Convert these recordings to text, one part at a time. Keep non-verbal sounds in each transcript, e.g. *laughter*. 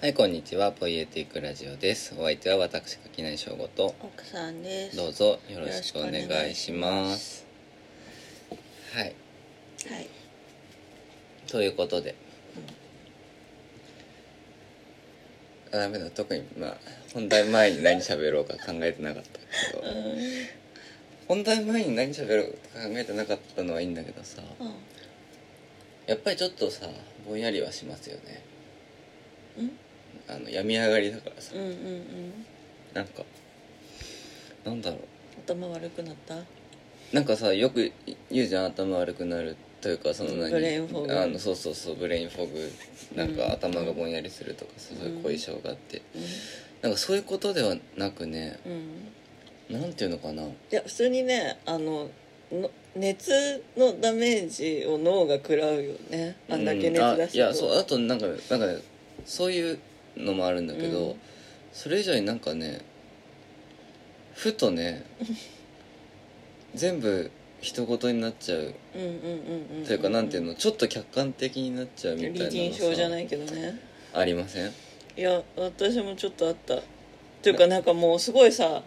はい、こんにちは。ポイエティックラジオです。お相手は私、垣内翔吾と、奥さんですどうぞよろしくお願いします。はい。はいということで。あダメだ、特に、まあ、本題前に何喋ろうか考えてなかったけど、本題前に何喋ろうか考えてなかったのはいいんだけどさ、うんやっぱりちょっとさ、ぼんやりはしますよね。うんあの、病み上がりだからさ。うん、うんうん。なんか、なんだろう。頭悪くなった？なんかさよく言うじゃん頭悪くなるというかその何？ブレインフォグ。あのそうそうそうブレインフォグ。なんうん。か頭がぼんやりするとかさそういう後遺症があって。うなんかそういうことではなくねんうん。なんていうのかな。いや普通にねあのの熱のダメージを脳が食らうよね。あんだけ熱うん。あ出すといやそうあとなんかなんかねそういうのもあるんだけど、うん。それ以上になんかねふとね全部人事になっちゃうというかなんていうのちょっと客観的になっちゃうみたいなの理人症じゃないいけどね。ありません？いや私もちょっとあった。というかなんかもうすごいさ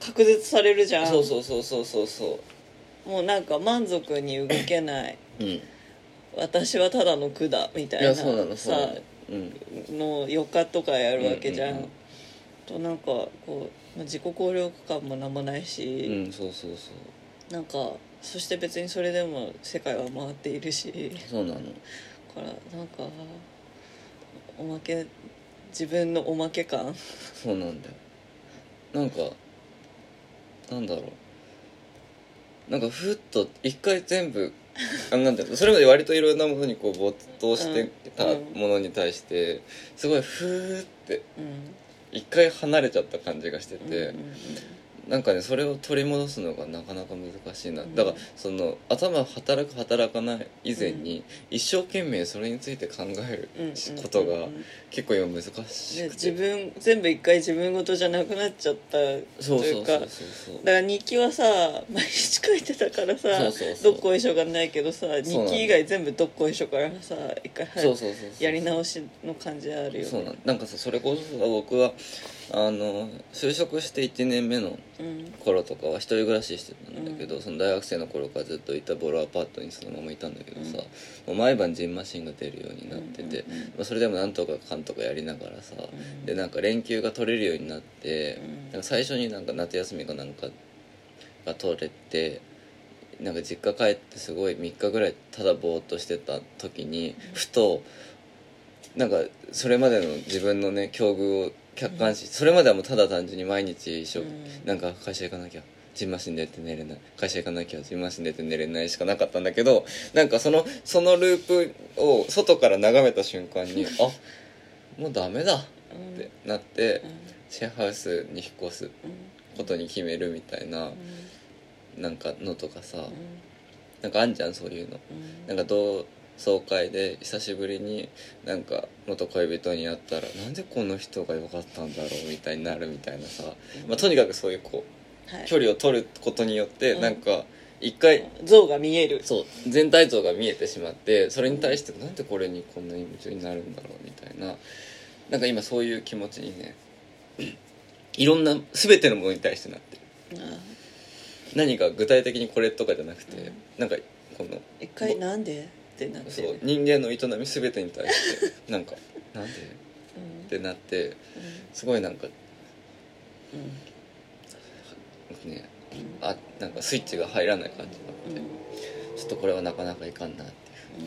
隔絶されるじゃん。そうそうそうそうそうそもうなんか満足に動けない。ううん。私はただの苦だみたいな。いやそうなのそうなさのうんの4日とかやるわけじゃん。となんかこうまあ自己効力感も何もないし、うんそうそうそう。なんかそして別にそれでも世界は回っているし。そうなの。からなんかおまけ自分のおまけ感。そうなんだよ。なんかなんだろう。なんかふっと一回全部あなんう。それまで割といろんなものにこう没頭してたうんものに対してすごいふーってうん。一回離れちゃった感じがしてて、うんうんなんかねそれを取り戻すのがなかなか難しいな、うんだからその頭働く働かない以前に、一生懸命それについて考えうんうんることがうん。うん結構今難しくて、で自分全部一回自分事じゃなくなっちゃったというか。だから日記はさ毎日書いてたからさどっこいしょがないけどさ日記以外全部どっこいしょからさ一回やり直しの感じあるよそうなんなんかさそれこそさ僕はあの就職して1年目のうん。頃とかは一人暮らししてたんだけど、その大学生の頃からずっといたボロアパートにそのままいたんだけどさ、もう毎晩ジンマシンが出るようになってて、うんうんうん。まあ、それでもなんとかかんとかやりながらさ、ん。でなんか連休が取れるようになって、うん。なんか最初になんか夏休みかなんかが取れてなんか実家帰ってすごい3日ぐらいただぼーっとしてた時にふとなんかそれまでの自分のね境遇を客観視、それまではもうただ単純に毎日一緒、うん。なんか会社行かなきゃ。ジンマシン出て寝れない。会社行かなきゃ。ジンマシン出て寝れないしかなかったんだけどなんかそのそのループを外から眺めた瞬間に *laughs* あもうダメだ。ってなって、シェアハウスに引っ越すことに決めるみたいな、なんかのとかさ、なんかあんじゃんそういうの。なんか同窓会で久しぶりになんか元恋人に会ったらなんでこの人が良かったんだろうみたいになるみたいなさ、まあ、とにかくそういうこうはい。距離を取ることによってうん。なんか一回像が見える。そう全体像が見えてしまってそれに対してなんでこれにこんなに夢中になるんだろうみたいななんか今そういう気持ちにね *clears throat* いろんな全てのものに対してなってる。あ何か具体的にこれとかじゃなくて、うん。なんかこの一回なんで？ってなってそう人間の営み全てに対してなんか *laughs* なんで？うん。ってなってすごいなんかうん。ねあなんかスイッチが入らない感じがあって、うん。ちょっとこれはなかなかいかんなってう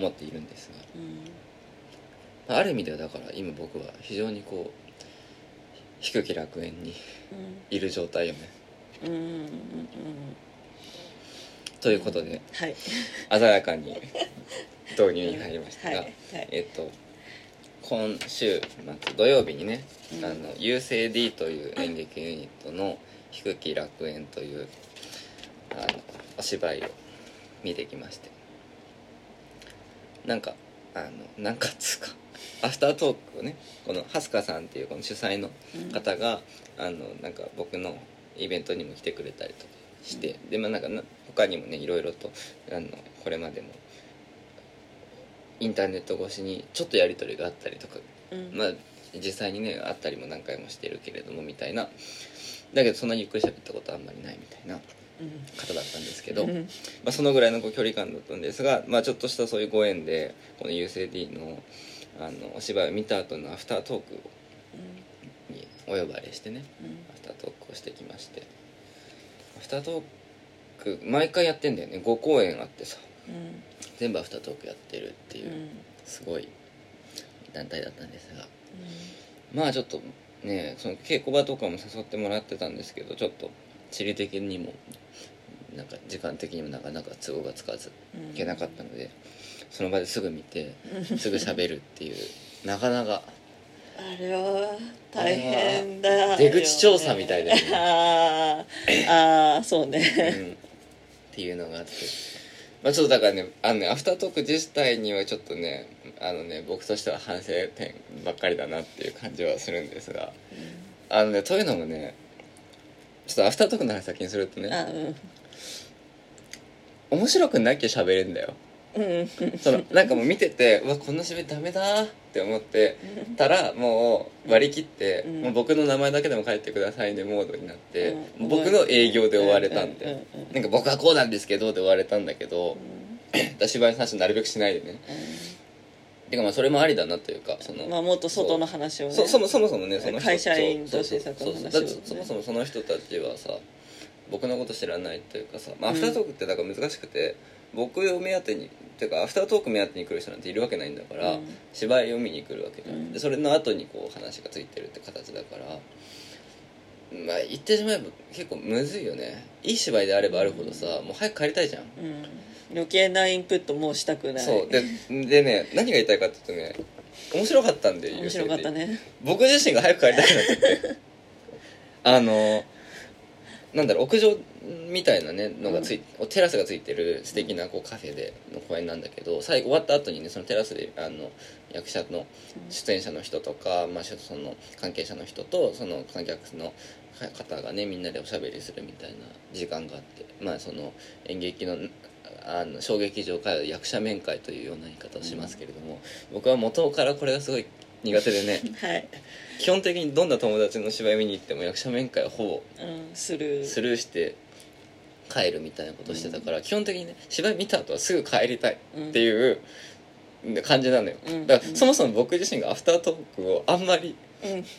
ん思っているんですがうん。ある意味ではだから今僕は非常にこう低き楽園にいる状態よね。うんうんうんうんということではい。鮮やかに *laughs* 導入に入りましたが、はいはい。えっと今週末土曜日にね「うん。あの優勢 D」という演劇ユニットの「低き楽園」というあのお芝居を見てきましてなんかあのなんかっつうかアフタートークをねこのハスカさんっていうこの主催の方が、あのなんか僕のイベントにも来てくれたりとかして、でまあなんかな他にもねいろいろとあのこれまでもインターネット越しにちょっとやり取りがあったりとかうん。まあ実際にね会ったりも何回もしてるけれどもみたいな。だけどそんなにゆっくり喋ったことあんまりないみたいなうん。方だったんですけど、うん。まあ、そのぐらいのこう距離感だったんですが、まあ、ちょっとしたそういうご縁でこの UCD のあのお芝居を見た後のアフタートークにお呼ばれしてねうん。アフタートークをしてきましてアフタートーク毎回やってんだよね。5公演あってさ。うん全部アフタートークやってるっていう。すごい団体だったんですが。まあちょっとねその稽古場とかも誘ってもらってたんですけどちょっと地理的にもなんか時間的にもなかなか都合がつかずいけなかったのでその場ですぐ見てすぐ喋るっていうなかなかあれは大変だよね。出口調査みたいだよね。*laughs* あーあーそううねん。っていうのがあって。まあちょっとだからねあのねアフタートーク自体にはちょっとねあのね僕としては反省点ばっかりだなっていう感じはするんですが。あのねというのもねちょっとアフタートークの話先にするとねあうん。面白くなきゃ喋れんだよ。うん。そのなんかもう見ててうわこんな喋りダメだって思ってたらもう割り切って、うん。もう僕の名前だけでも書いてくださいねモードになって、うん。僕の営業で終われたんで、うん。うん。うん。なんか僕はこうなんですけどで終われたんだけど、*clears throat* 芝居の話なるべくしないでね。てかまあそれもありだなというかその、まあもっと外の話をね。そそもそもそもねその人会社員としてそうさこの話をねそうそうだってそもそもその人たちはさ僕のこと知らないというかさ、まあ、アフタートークってだから難しくて、僕を目当てにっていうかアフタートーク目当てに来る人なんているわけないんだから、うん。芝居を見に来るわけじゃん、うん。でそれの後にこう話がついてるって形だからまあ言ってしまえば結構むずいよね。いい芝居であればあるほどさ、もう早く帰りたいじゃん。うん。余計なインプットもうしたくない。そう。ででね何が言いたいかって言うとね面白かったんで面白かったね。僕自身が早く帰りたくなってて。*laughs* あのなんだろう屋上みたいなねのがつい、テラスがついてる素敵なこうカフェでの公演なんだけど最後終わった後にねそのテラスであの役者の出演者の人とか、まあ、その関係者の人とその観客の方がねみんなでおしゃべりするみたいな時間があってまあその演劇のあの小劇場会は役者面会というような言い方をしますけれども、僕は元からこれがすごい苦手でね *laughs* はい、基本的にどんな友達の芝居見に行っても役者面会はほぼスルーして帰るみたいなことをしてたから、基本的にね芝居見た後はすぐ帰りたいっていう感じなのよ、うん。だからそもそも僕自身がアフタートークをあんまりうん。*laughs*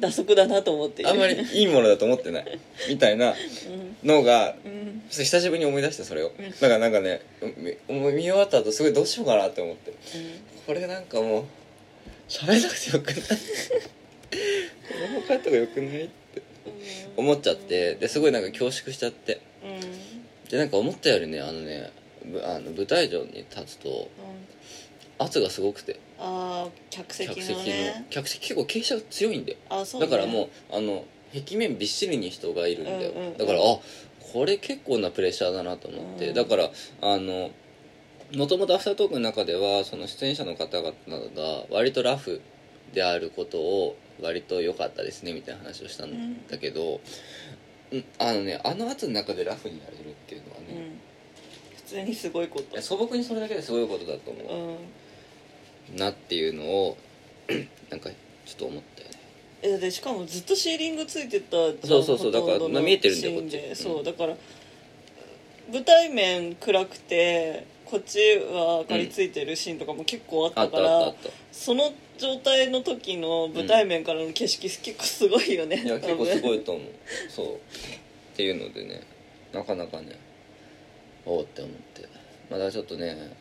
打足だなと思って。あんまりいいものだと思ってない。みたいなうん。のが久しぶりに思い出してそれを。だからなんかねみ見終わった後すごいどうしようかなって思って。これなんかもう喋らなくてよくない？*laughs* この方がよくない？って思っちゃってですごいなんか恐縮しちゃって。うん。でなんか思ったよりねあのねぶあの舞台上に立つと圧がすごくて。ああ客席客席ののね客席結構傾斜が強いんだよ。あそうね。だからもうあの壁面びっしりに人がいるんだよ、うんうんうん。だからあこれ結構なプレッシャーだなと思って、うん。だからあのもともとアフタートークの中ではその出演者の方々が割とラフであることを割と良かったですねみたいな話をしたんだけど、うん。あのねあの圧の中でラフになれるっていうのはね、うん。普通にすごいこと。素朴にそれだけですごいことだと思う。ん。うなっていうのを *clears throat* なんかちょっと思ったよね。えでしかもずっとシーリングついてたそうそうそうだからまあ見えてるんだよこっち。そううん。だから舞台面暗くてこっちは明かりついてるシーンとかも結構あったたから、あったあった。その状態の時の舞台面からの景色結構すごいよね、いや結構すごいいと思う。そう。っていうのでねなかなかねおおって思って。まだちょっとね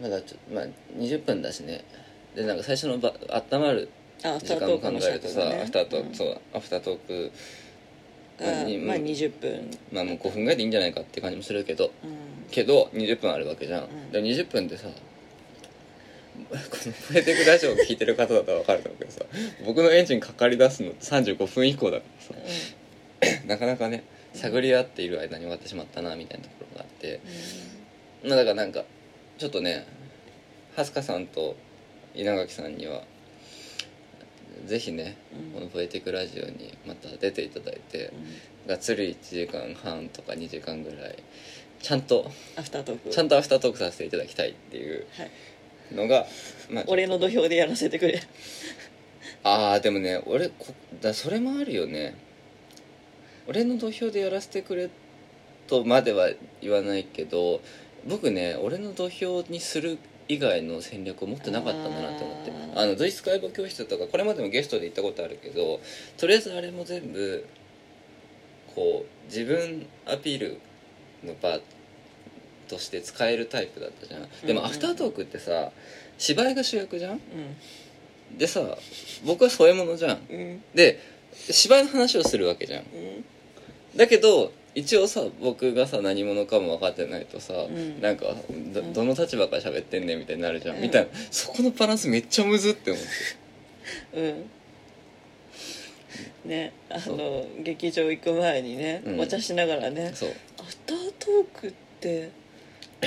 まだちょまあ20分だしね。でなんか最初のば温まる時間を考えるとさ、アフタートーク、うん。そうアフタートークまあ20分まあもう5分ぐらいでいいんじゃないかって感じもするけど。うん。けど20分あるわけじゃん、ん。で20分でさこの「プレテクラジオ」を聞いてる方だったら分かると思うけどさ僕のエンジンかかり出すのって35分以降だからさなかなかね探り合っている間に終わってしまったなみたいなところがあってまあだからなんかちょっとねはすかさんと稲垣さんにはぜひねうんこの「ポエティックラジオ」にまた出ていただいてうんがっつり1時間半とか2時間ぐらいちゃんとアフタートークちゃんとアフタートークさせていただきたいっていうはい、のが、まあ、俺の土俵でやらせてくれ。ああでもね俺こだそれもあるよね。俺の土俵でやらせてくれとまでは言わないけど僕ね俺の土俵にする以外の戦略を持ってなかったんだなって思って。あのドイツ会話教室とかこれまでもゲストで行ったことあるけどとりあえずあれも全部こう自分アピールの場として使えるタイプだったじゃん。でもアフタートークってさ芝居が主役じゃん？うでさ僕は添え物じゃん。で芝居の話をするわけじゃん。うん。だけど一応さ僕がさ何者かも分かってないとさ、ん。なんかどうん。どの立場から喋ってんねんみたいになるじゃん、うん。みたいな。そこのバランスめっちゃむずって思って。*laughs* うん。ねあの劇場行く前にね、うん。お茶しながらね。そう。アフタートークって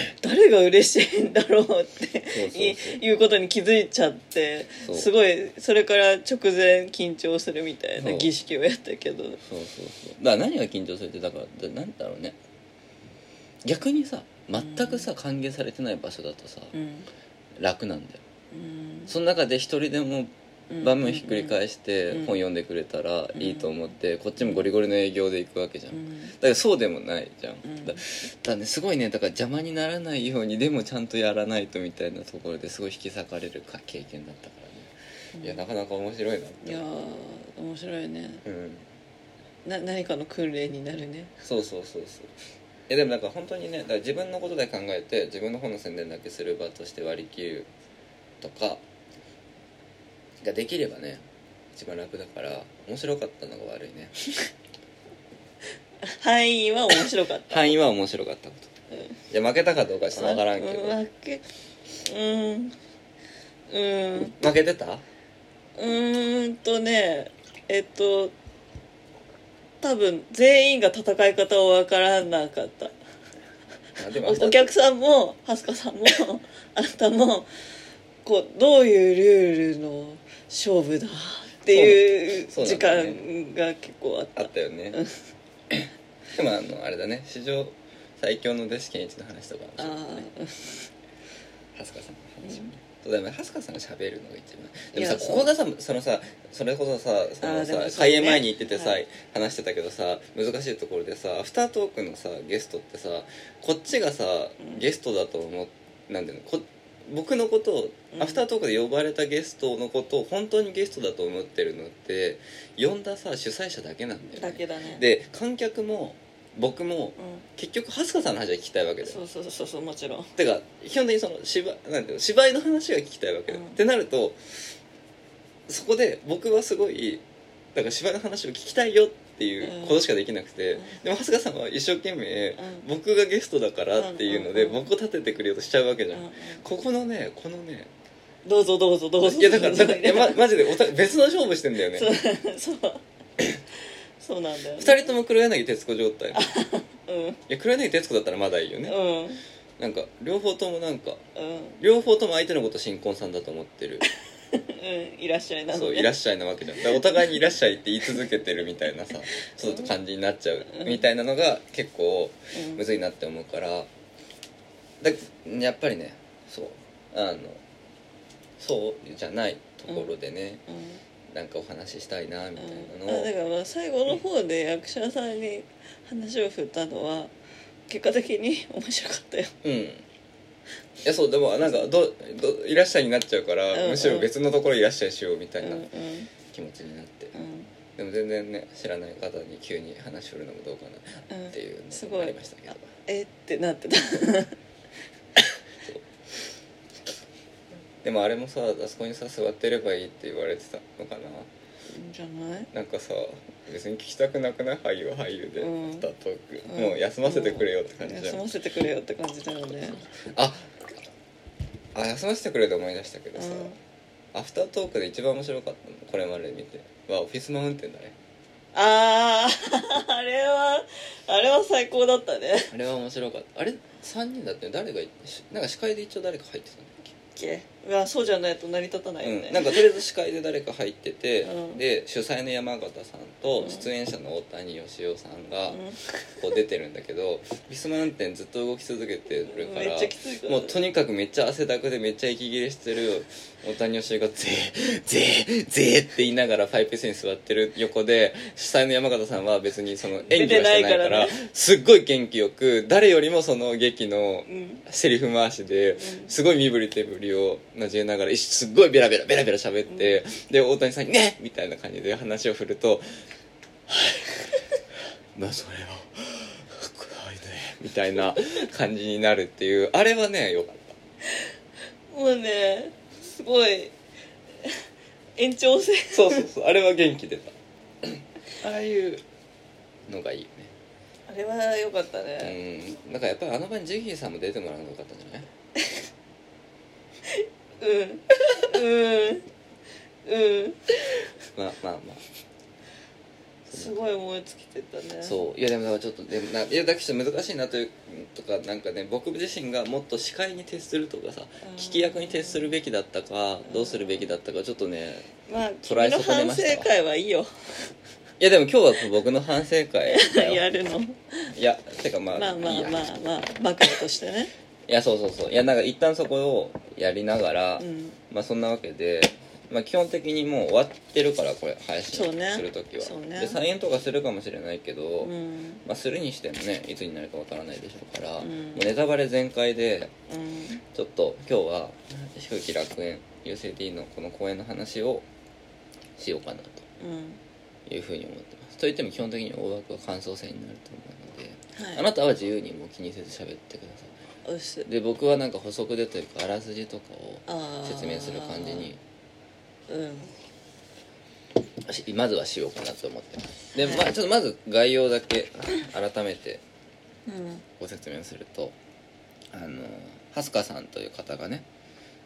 *coughs* 誰が嬉しいんだろうっていそうことに気づいちゃってすごいそれから直前緊張するみたいな儀式をやったけど。そうそうそう。だから何が緊張するってだからだなんだろうね。逆にさ全くさ歓迎されてない場所だとさうん。楽なんだよ。うん。その中で一人でも場面をひっくり返してうん本読んでくれたらいいと思ってこっちもゴリゴリの営業で行くわけじゃん。うん。だけどそうでもないじゃん、うん。だだからねすごいねだから邪魔にならないようにでもちゃんとやらないとみたいなところですごい引き裂かれるか経験だったからね、いやなかなか面白いなっていやー面白いね。うん。な何かの訓練になるね。そうそうそうそう。いやでもなんか本当にねだから自分のことで考えて自分の本の宣伝だけする場として割り切るとかができればね一番楽だから面白かったのが悪いね。*laughs* 範囲は面白かった。範囲は面白かったこと。うん。いや負けたかどうかはちょっと分からんけど。うん負けうん。うん。負けてた？うーんとねえっと多分全員が戦い方をわからなかった。あでもおお客さんもハスカさんもあなたもこうどういうルールの勝負だっていうそう時間が結構あった。あったよね。でもあのあれだね。史上最強の弟子健一の話とかもあそうだね。ー。ハスカさんの話もね。そうだよね。ハスカさんが喋るのが一番。でもさここがさそのさそれこそさそのさ開演前に行っててさ、はい。話してたけどさ難しいところでさアフタートークのさゲストってさこっちがさうん。ゲストだと思うなんていうのこ僕のことを、うん。アフタートークで呼ばれたゲストのことを本当にゲストだと思ってるのって呼んださ主催者だけなんだよね。だけだね。で観客も僕もう結局ハスカさんの話は聞きたいわけんだよ。そうそうそうそうもちろん。てか基本的にその芝なんていうの芝居の話が聞きたいわけだよ、うん。ってなるとそこで僕はすごいだから芝居の話を聞きたいよっていうことしかできなくて、うん。でも長谷川さんは一生懸命、ん。僕がゲストだからっていうので、僕を立ててくれようとしちゃうわけじゃん、ここのねこのねどうぞどうぞどうぞ。いやだからだからいや、ま、マジでお互い別の勝負してんだよね。そうそう。*coughs* そうなんだよね。二人とも黒柳徹子状態。い *laughs* うん。や黒柳徹子だったらまだいいよね、うん。なんか両方ともなんかうん。両方とも相手のこと新婚さんだと思ってる *laughs* うんいらっしゃいなのそうねいらっしゃいなわけじゃん。だからお互いにいらっしゃいって言い続けてるみたいなさちょっと感じになっちゃううん。みたいなのが結構うん。むずいなって思うから。だやっぱりねそうあのそうじゃないところでね、うん。なんかお話ししたいなみたいうんなのを、あだからまあ最後の方で役者さんに話を振ったのは結果的に面白かったよ。うんいやそうでもなんかどどいらっしゃいになっちゃうから、うんうん。むしろ別のところいらっしゃいしようみたいなうんうん。気持ちになって、うん。でも全然ね知らない方に急に話振るのもどうかなうんっていうすごいのもありましたけど、*laughs* えってなってた。でもあれもさあそこにさ座ってればいいって言われてたのかな。じゃない？なんかさ別に聞きたくなくない？俳優は俳優で、うん。スタートーク、うん。もう休ませてくれよって感じじゃん、休ませてくれよって感じだよね。ああ休ませてくれで思い出したけどさ、うん。アフタートークで一番面白かったのこれまで見て。はオフィスマウンテンだね。ああ *laughs* あれはあれは最高だったね。あれは面白かった。あれ3人だって誰がなんか司会で一応誰か入ってたんだっけ？やそうじゃないと成り立たないよね、うん、なんかとりあえず司会で誰か入ってて、うん。で主催の山形さんとうん。出演者の大谷義雄さんがうん。こう出てるんだけどビスマ運転ずっと動き続けてるからもうとにかくめっちゃ汗だくでめっちゃ息切れしてる大谷義雄が「ぜーぜーぜー」って言いながらパイプ椅子に座ってる横で主催の山形さんは別にその演技はしてないからすっごい元気よく誰よりもその劇のうん。セリフ回しでん。すごい身振り手振りを交えながらすっごいベラベラベラベラ喋って、で大谷さんに「ね!」みたいな感じで話を振ると「はい。まあそれは怖いね」みたいな感じになるっていうあれはねよかっもうねすごい延長戦。たそうそうそうあれは元気出た。ああいう。のがいいよね。あれは良かったね。うん。だからやっぱりあの場にジギーさんも出てもらうのがよかったんじゃない？*laughs* うん。うん。うん。まあまあまあ。すごい燃え尽きてたね。そう。いやでもだからちょっとでもないやだけど難しいなというとかなんかね僕自身がもっと司会に徹するとかさうん。聞き役に徹するべきだったかどうするべきだったかちょっとねまあ捉え君の反省会はいいよ。いやでも今日は僕の反省会 *laughs* やるの。いやてかまあまあまあまあまあ暴露としてねいやそうそうそう。いやなんか一旦そこをやりながら、うん。まあそんなわけで、まあ、基本的にもう終わってるからこれ配信そうね。する時は。そうね。で再演とかするかもしれないけど、うん。まあ、するにしてもねいつになるかわからないでしょうから、うん。もうネタバレ全開でうん。ちょっと今日は低木楽園 UCD のこの公演の話をしようかなうん。というふうに思ってます。といっても基本的に大枠は感想戦になると思うので、はい。あなたは自由にもう気にせず喋ってくださいで僕はなんか補足でというかあらすじとかを説明する感じに。うん。しまずはしようかなと思ってます。で、はいまあ、ちょっとまず概要だけ改めてうん。ご説明するとあの蓮香さんという方がね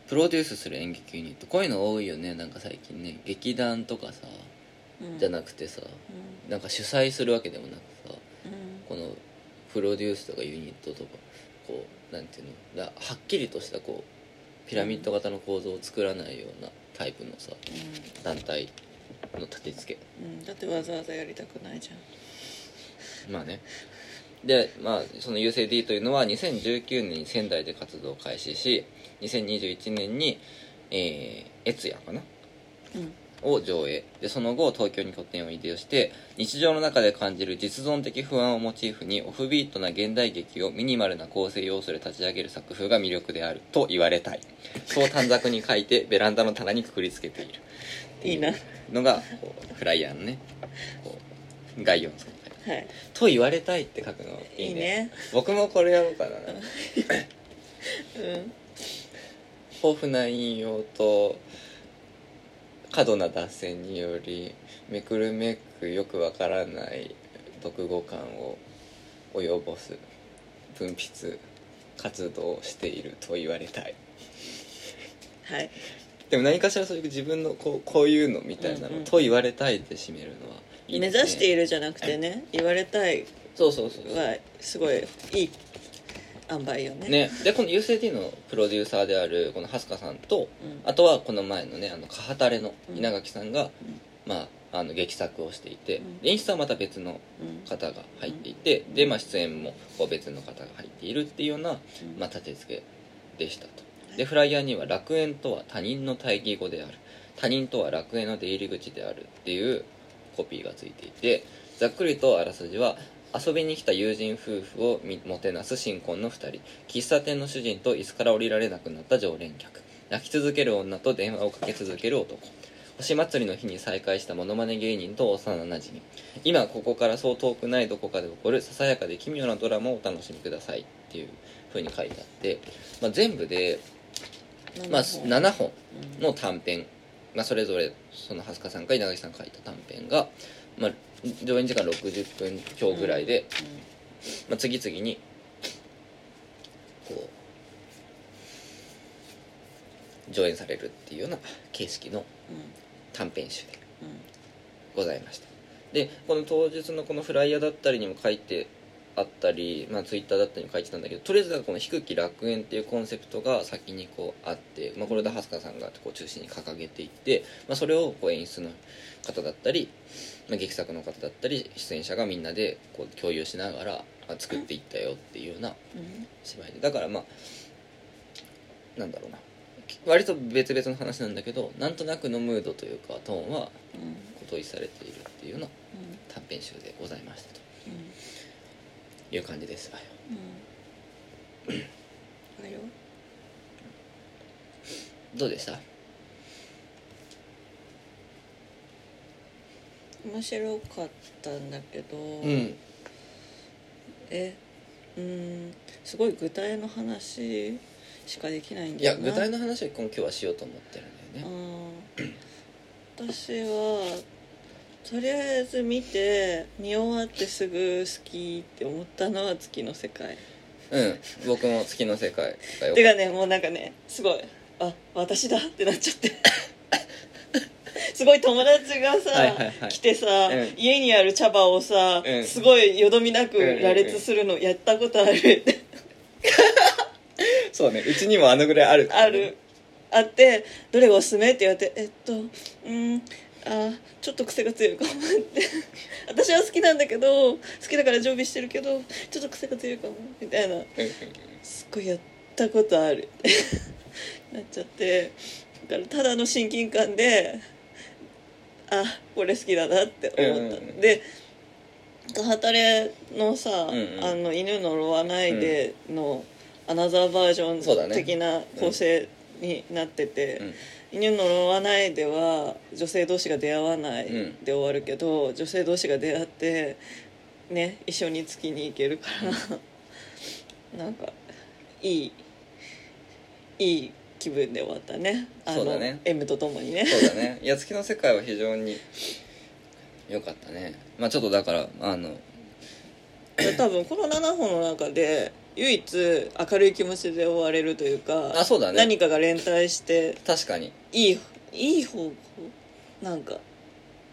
プロデュースする演劇ユニットこういうの多いよね。なんか最近ね劇団とかさうん。じゃなくてさうん。なんか主催するわけでもなくさうん。このプロデュースとかユニットとかこうなんていうのだはっきりとしたこうピラミッド型の構造を作らないようなタイプのさ団体の立て付け。うん。うんだってわざわざやりたくないじゃん。まあね。でまあその UCD というのは2019年に仙台で活動を開始し2021年にえー、越谷かな？うんを上映。でその後東京に拠点を移動して日常の中で感じる実存的不安をモチーフにオフビートな現代劇をミニマルな構成要素で立ち上げる作風が魅力であると言われたい。そう短冊に書いてベランダの棚にくくりつけている。いいな。のがフライヤーのね概要の作り。方はい。と言われたいって書くのいいね。いいね。僕もこれやろうかな。*laughs* うん。豊富な引用と過度な脱線によりめくるめくよくわからない読語感を及ぼす分泌活動をしていると言われたい。はい。でも何かしらそういう自分のこうこういうのみたいなのうんうん。と言われたいって締めるのはいいね。指しているじゃなくてね言われたいそうそうそうそう。はすごいいい塩梅よね。ね、でこの UCD のプロデューサーであるこの蓮香さんとうん。あとはこの前のねあのカハタレのうん。稲垣さんが、まあ、あの劇作をしていて、うん。で演出はまた別のうん。方が入っていて、で、まあ、出演もこう別の方が入っているっていうような、うん。まあ、立て付けでしたと。でフライヤーには「楽園とは他人の対義語である。他人とは楽園の出入り口である」っていうコピーがついていてざっくりとあらすじは遊びに来た友人夫婦をみもてなす新婚の2人。喫茶店の主人と椅子から降りられなくなった常連客。泣き続ける女と電話をかけ続ける男。星祭りの日に再会したモノマネ芸人と幼なじみ今ここからそう遠くないどこかで起こるささやかで奇妙なドラマをお楽しみくださいっていう風に書いてあって、まあ、全部で、まあ、7本の短編、まあ、それぞれその蓮香さんか稲垣さんが書いた短編が、まあ、上演時間60分強ぐらいで、まあ、次々にこう上演されるっていうような形式の短編集でございました。でこの当日のこのフライヤーだったりにも書いてあったり、まあ、ツイッターだったりにも書いてたんだけどとりあえずこの「低き楽園」っていうコンセプトが先にこうあって、まあ、これで蓮香さんがこう中心に掲げていって、まあ、それをこう演出の方だったり、まあ、劇作の方だったり出演者がみんなでこう共有しながら、まあ、作っていったよっていうようなうん芝居で。だからまあなんだろうな。割と別々の話なんだけどなんとなくのムードというかトーンは統一されているっていうような短編集でございましたとうんいう感じです。わようん。*clears throat* どうでした？面白かったんだけど、うん。えうんすごい具体の話しかできないんいだよな。や具体の話を今日はしようと思ってるんだよね。うん私はとりあえず見て見終わってすぐ好きって思ったのは月の世界。うん。僕も月の世界がよ *laughs* てかねもうなんかねすごい。あ私だってなっちゃって *laughs* すごい友達がさ、はいはいはい。来てさ、うん。家にある茶葉をさ、うん。すごいよどみなく羅列するのやったことある。*laughs* そうね。うちにもあのぐらいあるある。あってどれがおすすめ？って言われてえっとうんあちょっと癖が強いかもって。私は好きなんだけど好きだから常備してるけどちょっと癖が強いかも。みたいな。うんうんすっごいやったことある。なっちゃって。だからただの親近感であこれ好きだなって思った、うんうん。うんでハタレのさ、うんうん。あの犬呪わないでのアナザーバージョン的な構成になってて、うん。犬呪わないでは女性同士が出会わないうん。で終わるけど、女性同士が出会ってね一緒に月に行けるから、*laughs* なんかいいいい気分で終わったね。あのそうだね。M とともにね。そうだね。い *laughs* や月の世界は非常に良かったね。まあちょっとだからあの多分この7本の中で唯一明るい気持ちで終われるというかあそうだね。何かが連帯して確かに。いいいい方向？なんか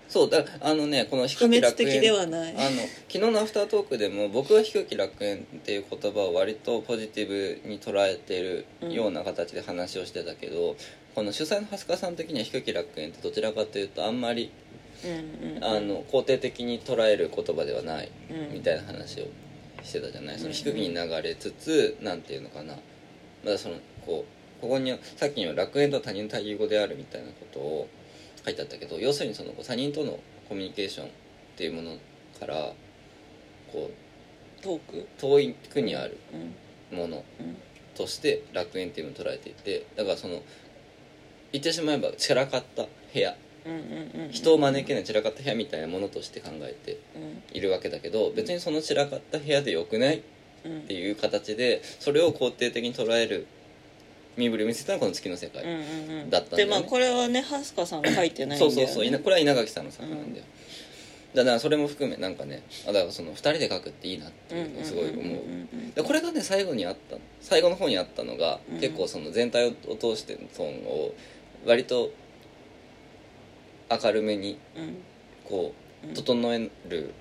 そうだあのねこの「破低き滅楽園」あの昨日のアフタートークでも僕は「低き楽園」っていう言葉を割とポジティブに捉えてるような形で話をしてたけど、この主催の蓮川さん的には「低き楽園」ってどちらかというとあんまりうんうんあの肯定的に捉える言葉ではないうん。みたいな話をしてたじゃない？そのうん。低きに流れつつなんていうのかな。まだそのこうここにはさっきの楽園と他人の対義語であるみたいなことを書いてあったけど要するにその他人とのコミュニケーションっていうものからこうトーク遠くにあるうん。ものうん。として楽園っていうのを捉えていてだからその言ってしまえば散らかった部屋。人を招けない散らかった部屋みたいなものとして考えてうん。いるわけだけど別にその散らかった部屋でよくないうんっていう形でそれを肯定的に捉える身振りを見せたのがこの月の世界、うんうんうん。だったんだよね。でまあこれはねハスカさんが書いてないんだよ、ね、そうそうそうこれは稲垣さんの作品なんだよ、だからそれも含めなんかねあだからその2人で書くっていいなっていうのをすごい思う,、これがね最後にあった最後の方にあったのが、うん。結構その全体を通してのトーンを割と明るめにうん。こうん。う整える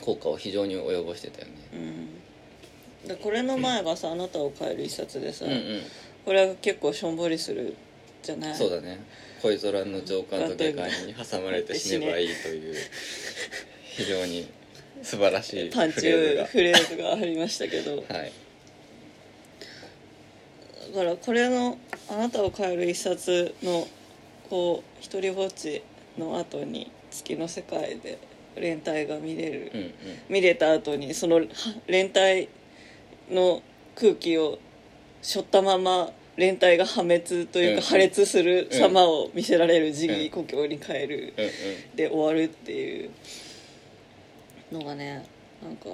効果を非常に及ぼしてたよね。うん。でこれの前がさ「あなたを変える一冊」でさ、うんうんこれは結構しょんぼりするじゃない？そうだね。恋空の上官と下官に挟まれて死ねばいいという *laughs* 非常に素晴らしいパンチフレーズが。フレーズがありましたけど。はい。だからこれの「あなたを変える一冊の」こう一人ぼっちの後に月の世界で連帯が見れる、うんうん。見れた後にそのは連帯の空気を背負ったまま連帯が破滅といううん。か破裂する様を見せられる時期故郷に帰る。うん。うん。で終わるっていうのがねなんか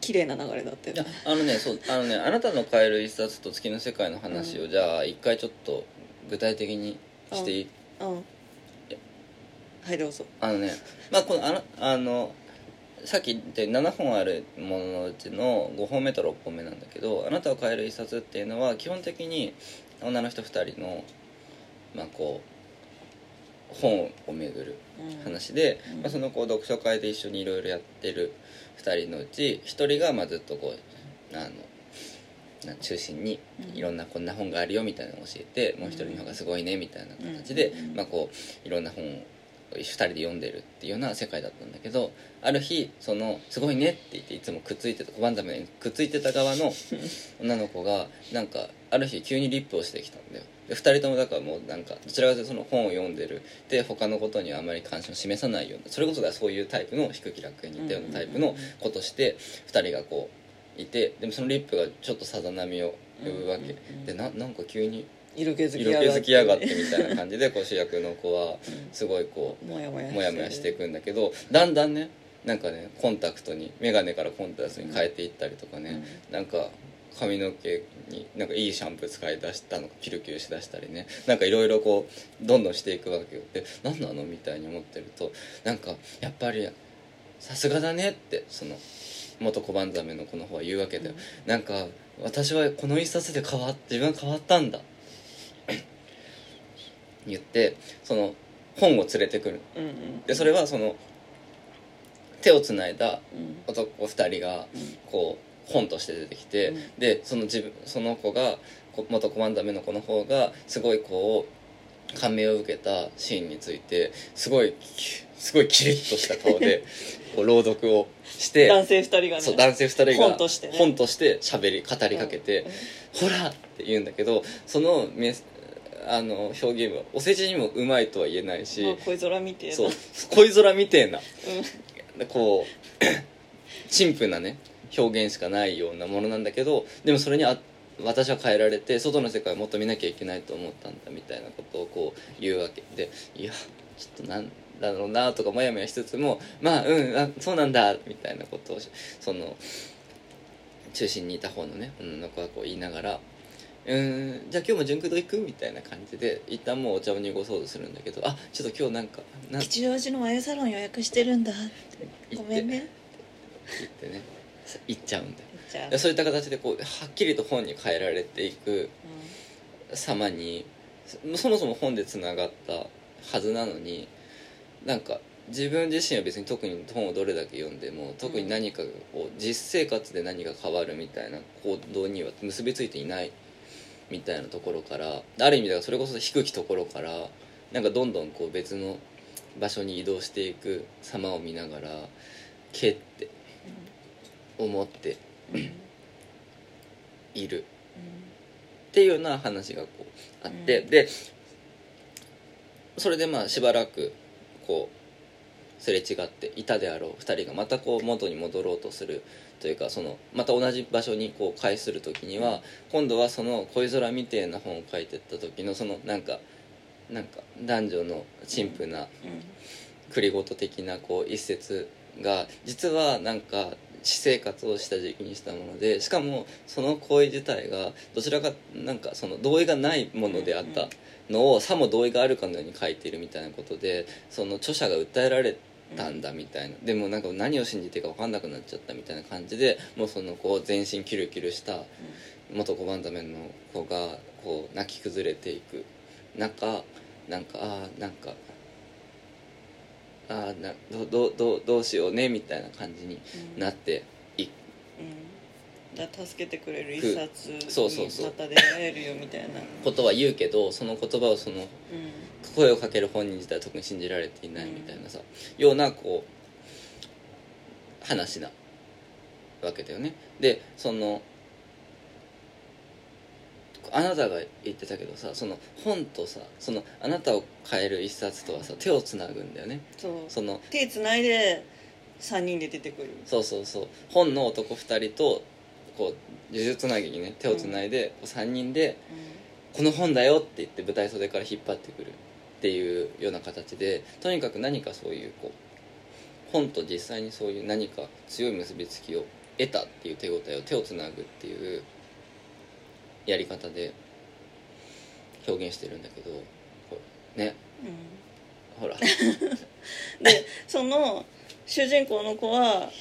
綺麗な流れだったよね。あのねそうあのねあなたの変える一冊と月の世界の話を、じゃあ一回ちょっと具体的にしていい？うん。はいどうぞ。あのねまあこのあのあのさっき言ったように7本あるもののうちの5本目と6本目なんだけど「あなたを変える一冊」っていうのは基本的に女の人2人のまあこう本を巡るうん。話で、うん。まあ、そのこう読書会で一緒にいろいろやってる2人のうち1人がまあずっとこうあのな中心にうん。いろんなこんな本があるよみたいなのを教えて、もう1人の方がすごいねみたいな形で、うん。まあ、こういろんな本を2人で読んでるっていうような世界だったんだけどある日その「すごいね」って言っていつもくっついてた小判ザメにくっついてた側の女の子がなんかある日急にリップをしてきたんだよ。で2人ともだからもうなんかどちらかというとその本を読んでる。で他のことにはあまり関心を示さないようなそれこそがそういうタイプの低気楽に似たようなタイプの子として2人がこういてでもそのリップがちょっとさざ波を呼ぶわけ、でななんか急に色気づきやがって。みたいな感じでこう主役の子はうんすごいこうもやもやモヤモヤしていくんだけどだんだんねなんかねコンタクトに眼鏡からコンタクトに変えていったりとかね、なんか髪の毛になんかいいシャンプー使い出したのかキュルキュルしだしたりね。なんかいろいろこうどんどんしていくわけよ。で何なのみたいに思ってるとなんかやっぱりさすがだねってその元小判ザメの子の方は言うわけだよ、なんか私はこの一冊で変わっ自分は変わったんだ言ってその本を連れてくる。うんうん。でそれはその手をつないだうん。男2人がうん。こう本として出てきて、うん。でその自分その子がこ元コマンダメの子の方がすごいこう感銘を受けたシーンについてすごいきすごいキリッとした顔で *laughs* こう朗読をして男性二人がね。そう男性2人が本としてね。本として喋り語りかけて「ほら!」って言うんだけどそのあの表現はお世辞にもうまいとは言えないし、まあ恋空見てそう恋空みてえな。うん。こう *coughs* 陳腐なね表現しかないようなものなんだけどでもそれにあ私は変えられて外の世界をもっと見なきゃいけないと思ったんだみたいなことをこう言うわけ。でいやちょっとなんだろうなとかもやもやしつつもまあうんあそうなんだみたいなことをその中心にいた方のね女の子はこう言いながら「うーんじゃあ今日も純駆堂行く?」みたいな感じで一旦もうお茶を濁そうとするんだけど「あちょっと今日なんかな吉祥寺の眉サロン予約してるんだ行って。ごめんね言ってね。行っちゃうんだそういった形でこうはっきりと本に変えられていく様にそそもそも本でつながったはずなのになんか自分自身は別に特に本をどれだけ読んでも特に何かこう実生活で何か変わるみたいな行動には結びついていないみたいなところからある意味ではそれこそ低きところからなんかどんどんこう別の場所に移動していく様を見ながらけって思っている。っていうような話がこうあって、うん。でそれでまあしばらくこうすれ違っていたであろう2人がまたこう元に戻ろうとするというかそのまた同じ場所にこう返する時には今度はその恋空みてえな本を書いてった時のそのなんかなんか男女の陳腐な栗ごと的なこう一節が実はなんか私生活をした時期にしたものでしかもその行為自体がどちらかなんかその同意がないものであったのをさも同意があるかのように書いているみたいなことでその著者が訴えられたんだみたいな。でもなんか何を信じていいか分かんなくなっちゃったみたいな感じでもうそのこう全身キュルキュルした元小判ザメの子がこう泣き崩れていく。中なんかああなんかああなどどどどうしようねみたいな感じになっていく。うん。だから助けてくれる一冊にまた出会えるよみたいな。ことは言うけどその言葉をそのうん声をかける本人自体は特に信じられていないみたいなさ、ようなこう話なわけだよね。でそのあなたが言ってたけどさその本とさそのあなたを変える一冊とはさ手をつなぐんだよね。そう。その手つないで3人で出てくる。そうそうそう。本の男2人とこう呪術つなぎにね手をつないで、こう3人で「この本だよ」って言って舞台袖から引っ張ってくるっていうような形でとにかく何かそういうこう本と実際にそういう何か強い結びつきを得たっていう手応えを手をつなぐっていうやり方で表現してるんだけどねうんうん。ほら。*laughs* でその主人公の子は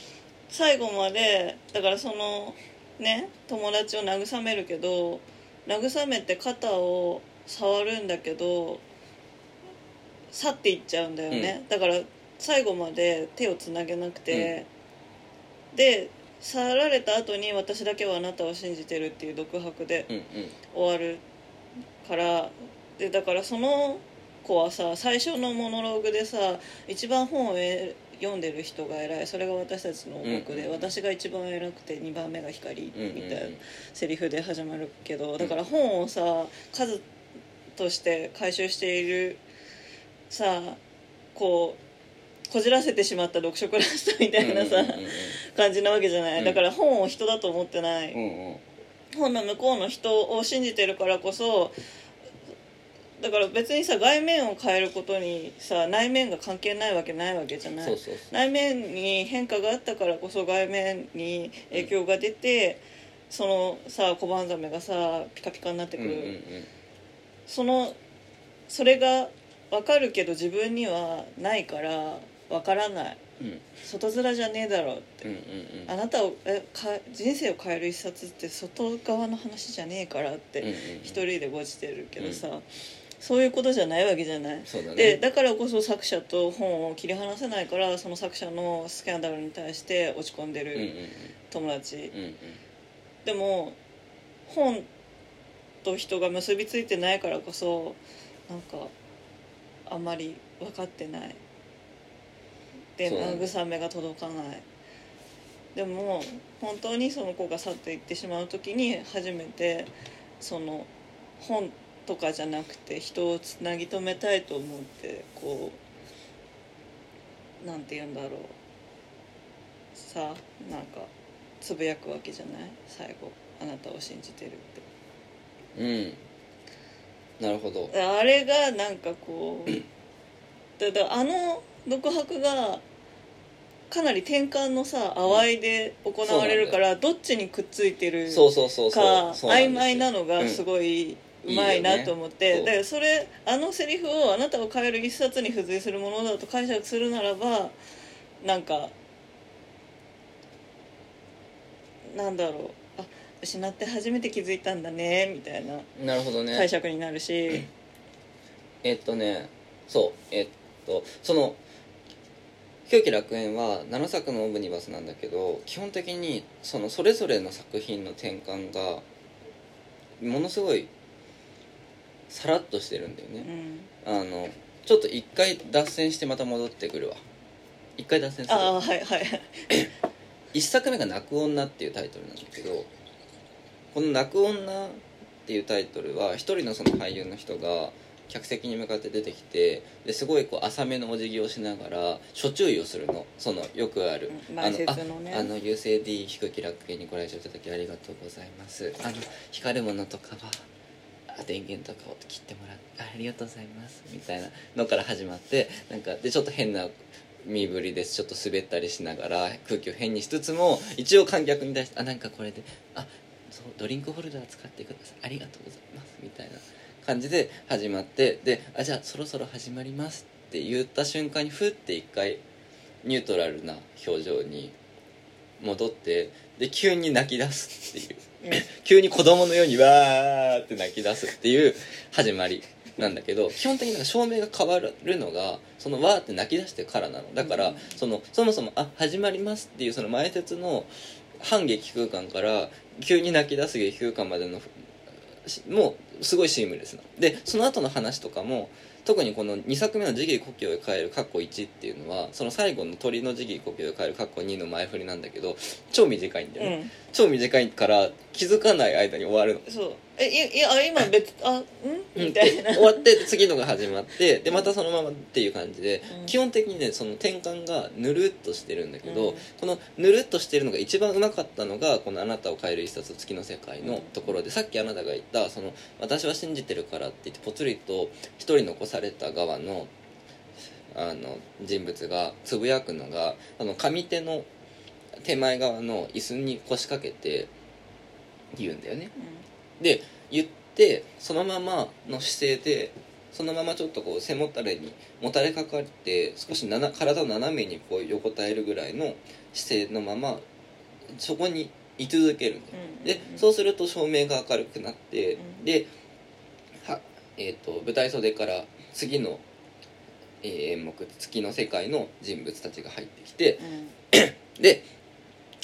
最後までだからそのね友達を慰めるけど慰めて肩を触るんだけど去っていっちゃうんだよね、だから最後まで手をつなげなくて、で去られた後に「私だけはあなたを信じてる」っていう独白でうんうん。終わるから。でだからその子はさ最初のモノローグでさ一番本をえ読んでる人が偉い。それが私たちの僕で、うん私が一番偉くて2番目が光うんうんうん。みたいなセリフで始まるけど。だから本をさ数として回収しているさこうこじらせてしまった読書クラスみたいなさ、うんうんうん感じなわけじゃない、うん。だから本を人だと思ってない、うんうん。本の向こうの人を信じてるからこそだから別にさ外面を変えることにさ内面が関係ないわけないわけじゃない。内面に変化があったからこそ外面に影響が出て、そのさ小判ザメがさピカピカになってくる、うんうんうん。そのそれが分かるけど自分にはないから分からない。うん。外面じゃねえだろうって。うんうんあなたをえか人生を変える一冊って外側の話じゃねえからってうんうん一人でごじてるけどさ、そういうことじゃないわけじゃない？ね。でだからこそ作者と本を切り離せないからその作者のスキャンダルに対して落ち込んでうんうんる友達、うんうん。でも本と人が結びついてないからこそなんかあんまり分かってない。で慰めが届かない。でも本当にその子が去っていってしまう時に初めてその本とかじゃなくて人をつなぎ止めたいと思ってこうなんて言うんだろう。さなんかつぶやくわけじゃない？最後あなたを信じてるって。うんなるほど。あれがなんかこうだだあの独白がかなり転換のさ淡いで行われるからどっちにくっついてるそうそうそうそう。か曖昧なのがすごい、うまいなと思って、ね。だからそれあのセリフをあなたを変える一冊に付随するものだと解釈するならばなんかなんだろう。あ失って初めて気づいたんだねみたいななるほどね。解釈になるし、えっとねそうえっとその「狂気楽園」は7作のオムニバスなんだけど基本的にそのそれぞれの作品の転換がものすごいさらっとしてるんだようね、ん、あのちょっと一回脱線してまた戻ってくるわ。一回脱線する。ああはいはい。一作目が「泣く女」っていうタイトルなんだけどこの「泣く女」っていうタイトルは一人のその俳優の人が客席に向かって出てきてですごいこう浅めのお辞儀をしながら諸注意をするの。そのよくある。うんあのね。ああの UCD 低気楽園にご来場いただきありがとうございます。あの光るものとかはあ電源とかを切ってもらってあありがとうございますみたいなのから始まってなんかでちょっと変な身振りです。ちょっと滑ったりしながら空気を変にしつつも一応観客に対して「あなんかこれであそうドリンクホルダー使ってください。ありがとうございます」みたいな感じで始まってで「あじゃあそろそろ始まります」って言った瞬間にふって一回ニュートラルな表情に戻ってで急に泣き出すっていう。*laughs* 急に子供のようにわーって泣き出すっていう始まりなんだけど基本的になんか照明が変わるのがそのわーって泣き出してからなの。だから、うん。そのそもそも「あ始まります」っていうその前説の半劇空間から急に泣き出す劇空間までのしもうすごいシームレスな。でその後の話とかも特にこの2作目の「次義故郷へ帰る」カッコ1っていうのはその最後の鳥の次義故郷へ帰るカッコ2の前振りなんだけど超短いんだよね、うん。超短いから気づかない間に終わるの。そう。えいいやあ今別あん？みたいな。で終わって次のが始まってでまたそのままっていう感じで、うん。基本的にねその転換がぬるっとしてるんだけど、うん。このぬるっとしてるのが一番うまかったのがこの「あなたを変える一冊月の世界」のところで、さっきあなたが言ったその「私は信じてるから」って言ってぽつりと一人残された側のあの人物がつぶやくのがあの上手の手前側の椅子に腰掛けて言うんだよね。で言ってそのままの姿勢でそのままちょっとこう背もたれにもたれかかって少しなな体を斜めにこう横たえるぐらいの姿勢のままそこに居続けるんだよ。うんでそうすると照明が明るくなって、うん。では、えー、と舞台袖から次のえー演目月の世界の人物たちが入ってきてうん。で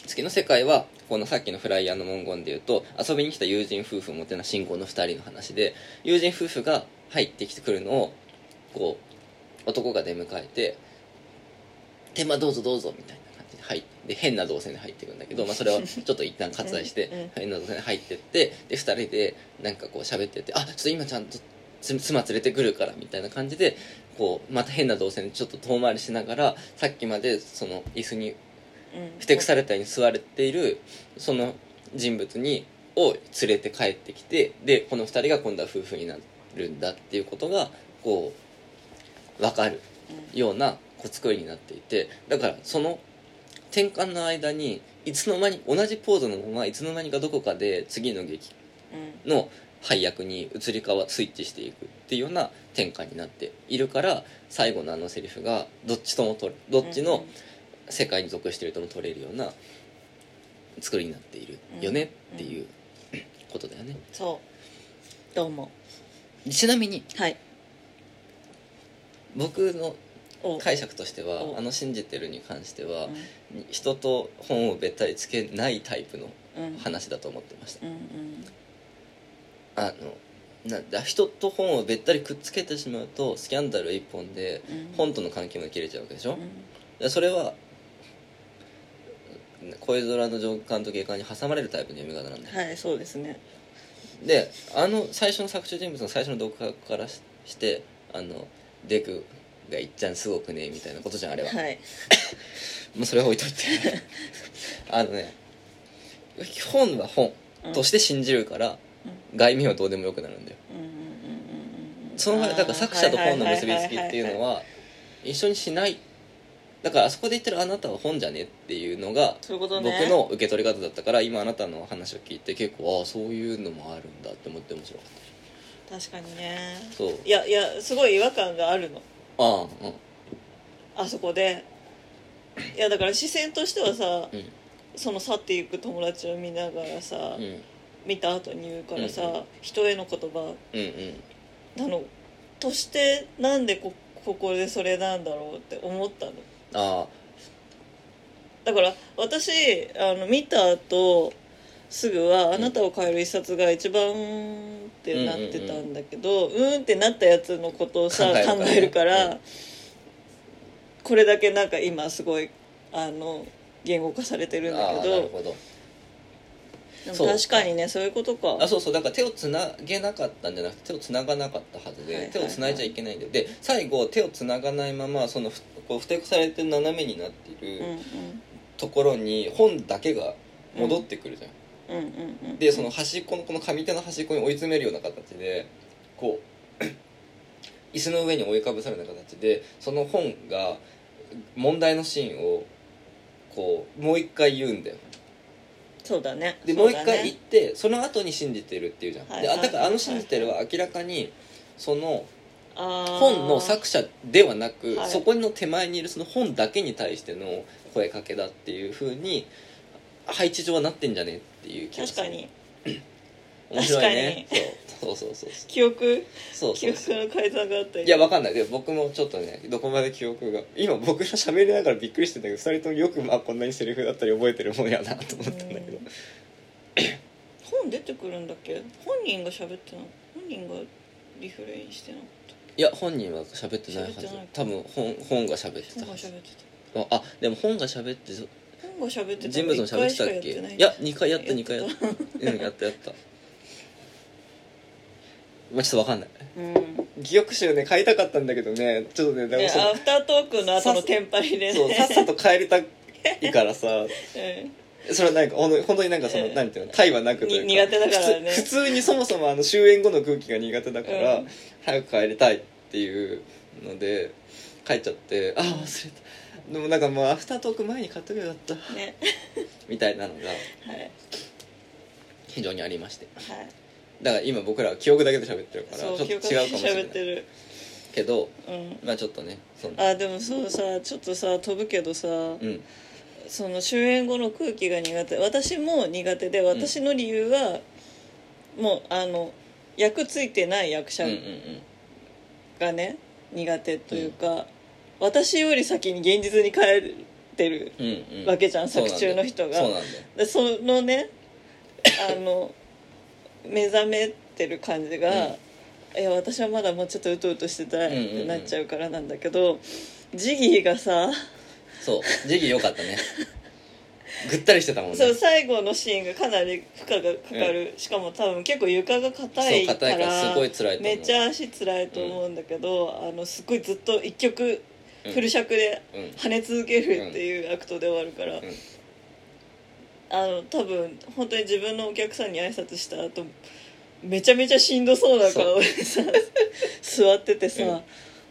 月の世界はこのさっきのフライヤーの文言で言うと遊びに来た友人夫婦をもてな新婚の2人の話で友人夫婦が入ってきてくるのをこう男が出迎えて「天満どうぞどうぞ」みたいな感じで入っ変な動線で入っていくんだけど、まあ、それはちょっと一旦割愛して、*laughs* 変な動線で入ってってで2人でなんかこう喋ってて「あちょっと今ちゃんとつ妻連れてくるから」みたいな感じでこうまた変な動線でちょっと遠回りしながらさっきまでその椅子にうんふてくされたように座れているその人物にを連れて帰ってきてでこの2人が今度は夫婦になるんだっていうことがこう分かるような子作りになっていてだからその転換の間にいつの間に同じポーズのままいつの間にかどこかで次の劇うん。の配役に移り変わスイッチしていくっていうような転換になっているから最後のあのセリフがどっちとも取るどっちの世界に属しているとも取れるような作りになっているよねっていうことだよね。そう。どうもちなみにはい。僕のお。解釈としてはお。あの「信じてる」に関してはう人と本をべったりつけないタイプのんうん。話だと思ってました。うんうん。あのな人と本をべったりくっつけてしまうとスキャンダル一本でうん。本との関係も切れちゃうわけでしょ、うん。でそれは恋空の上官と下官に挟まれるタイプの読み方なんだよ。はいそうですね。であの最初の作中人物の最初の読破からししてあのデクがいっちゃんすごくねみたいなことじゃんあれは、はい。*laughs* もうそれは置いといて。*laughs* あのね本は本として信じるから、外見はどうでもよくなるんだよ。うんうんうんうんうんそのだから作者と本の結びつきっていうのは一緒にしないだからあそこで言ってるあなたは本じゃねっていうのがそういうこと僕ねの受け取り方だったから今あなたの話を聞いて結構ああそういうのもあるんだって思って面白かっ確かにね。たそう。いやいやすごい違和感があるの。ああうん。あそこで。いやだから視線としてはさうん。その去っていく友達を見ながらさ、うん。見た後に言うからさ、うんうん。人への言葉。うんうん。なのとしてなんでこここでそれなんだろうって思ったのあだから私あの見た後すぐは「あなたを変える一冊」が一番ってなってたんだけど、うんんってなったやつのことをさ考えるから。うん。これだけなんか今すごいあの言語化されてるんだけどあなるほど確かにねそういうことか。あそうそう。だから手をつなげなかったんじゃなくて手をつながなかったはずで、手をつないじゃいけないんだよ。で最後手をつながないままそのふこうふてくされて斜めになっているところに本だけが戻ってくるじゃん、うんうんうん。でその端っこのこの上手の端っこに追い詰めるような形でこう *coughs* 椅子の上に追いかぶさるような形でその本が問題のシーンをこうもう一回言うんだよそうだね。で、もう一回言ってその後に信じてるっていうじゃん、はいであだからあのはい信じてるは明らかにその本の作者ではなく、はい。そこの手前にいるその本だけに対しての声かけだっていうふうに配置上はなってんじゃねっていう気がする。確かに *laughs* 面白いね。そう。そうそうそう記憶そう記憶の改ざんがあったりいやわかんない。で僕もちょっとねどこまで記憶が今僕が喋りながらびっくりしてたけど2人ともよくまあこんなにセリフだったり覚えてるもんやなと思ったんだけど。う *coughs* ん本出てくるんだっけ？本人が喋ってな本人がリフレインしてなかったいや本人は喋ってないはず。多分本本が喋ってたはず。本が喋ってああでも本が喋ってた。本が喋ってた人物も喋ってたっけ？い。いや2回やった2回やっやったうんやったやったまあちょっとわかんない。うん。記憶集ね買いたかったんだけどね。ちょっとねだからそのでアフタートークの後のテンパリでね。そうさっさと帰りたいからさ。う *laughs* んそれはなんかほんと本当になんかその、ええなんていうの対はなくというか。に苦手だからね。普通普通にそもそもあの終演後の空気が苦手だから、うん。早く帰りたいっていうので帰っちゃってああ忘れた。でもなんかもうアフタートーク前に買っとけばよかった。ね。*laughs* みたいなのがはい。非常にありまして。はいだから今僕らは記憶だけで喋ってるからちょっと違うかもしれない。けどうん。まあちょっとねあでもそうさちょっとさ飛ぶけどさ、うん。その終演後の空気が苦手。私も苦手で私の理由は、もうあの役ついてない役者うんうんうん。がね、苦手というか、私より先に現実に帰ってるうんうん。わけじゃんそうなんだよ。作中の人が。そうなんだよ。でそのねあの *laughs* 目覚めてる感じが、いや私はまだもうちょっとうとうとしてたいってなっちゃうからなんだけど、ジギーがさ、そう。時期良かったね。*laughs* ぐったりしてたもんね。そう最後のシーンがかなり負荷がかかる、しかも多分結構床が硬いかそう硬いかららすごい辛いと思う。めっちゃ足辛いと思うんだけど、あのすごいずっと一曲うん。フル尺でうん。跳ね続けるっていうアクトで終わるから、んあの多分本当に自分のお客さんに挨拶した後めちゃめちゃしんどそうな顔でさ *laughs* 座っててさ、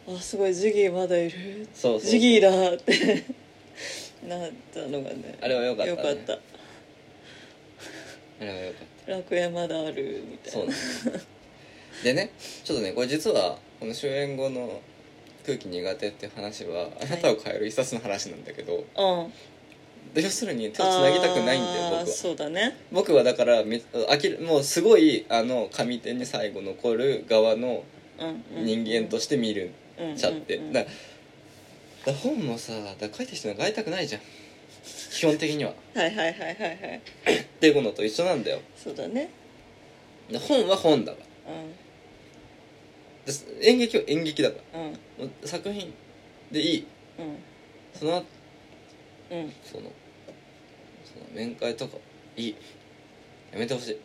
あすごいジギーまだいる。そうそうジギーだって。*laughs* なったのがねあれは良かったね。よかった。あれはよかっ楽園まだあるみたいな。たそうなんだよでねちょっとねこれ実はこの終演後の空気苦手っていう話はあなたを変える一冊の話なんだけど、うん。で要するに手をつなぎたくないんだよ僕は。そうだね。僕はだからめあきもうすごいあの上手に最後残る側のうんうん。人間として見るうんちゃって、うん。うんだだ本もさだ書いてる人なんか会いたくないじゃん。基本的には。はいはいはいはいはい。*coughs* っていうのと一緒なんだよ。そうだね。で本は本だからで演劇は演劇だかうん。うん作品でいい。その後うん。うんそのその面会とかいいやめてほしい。っ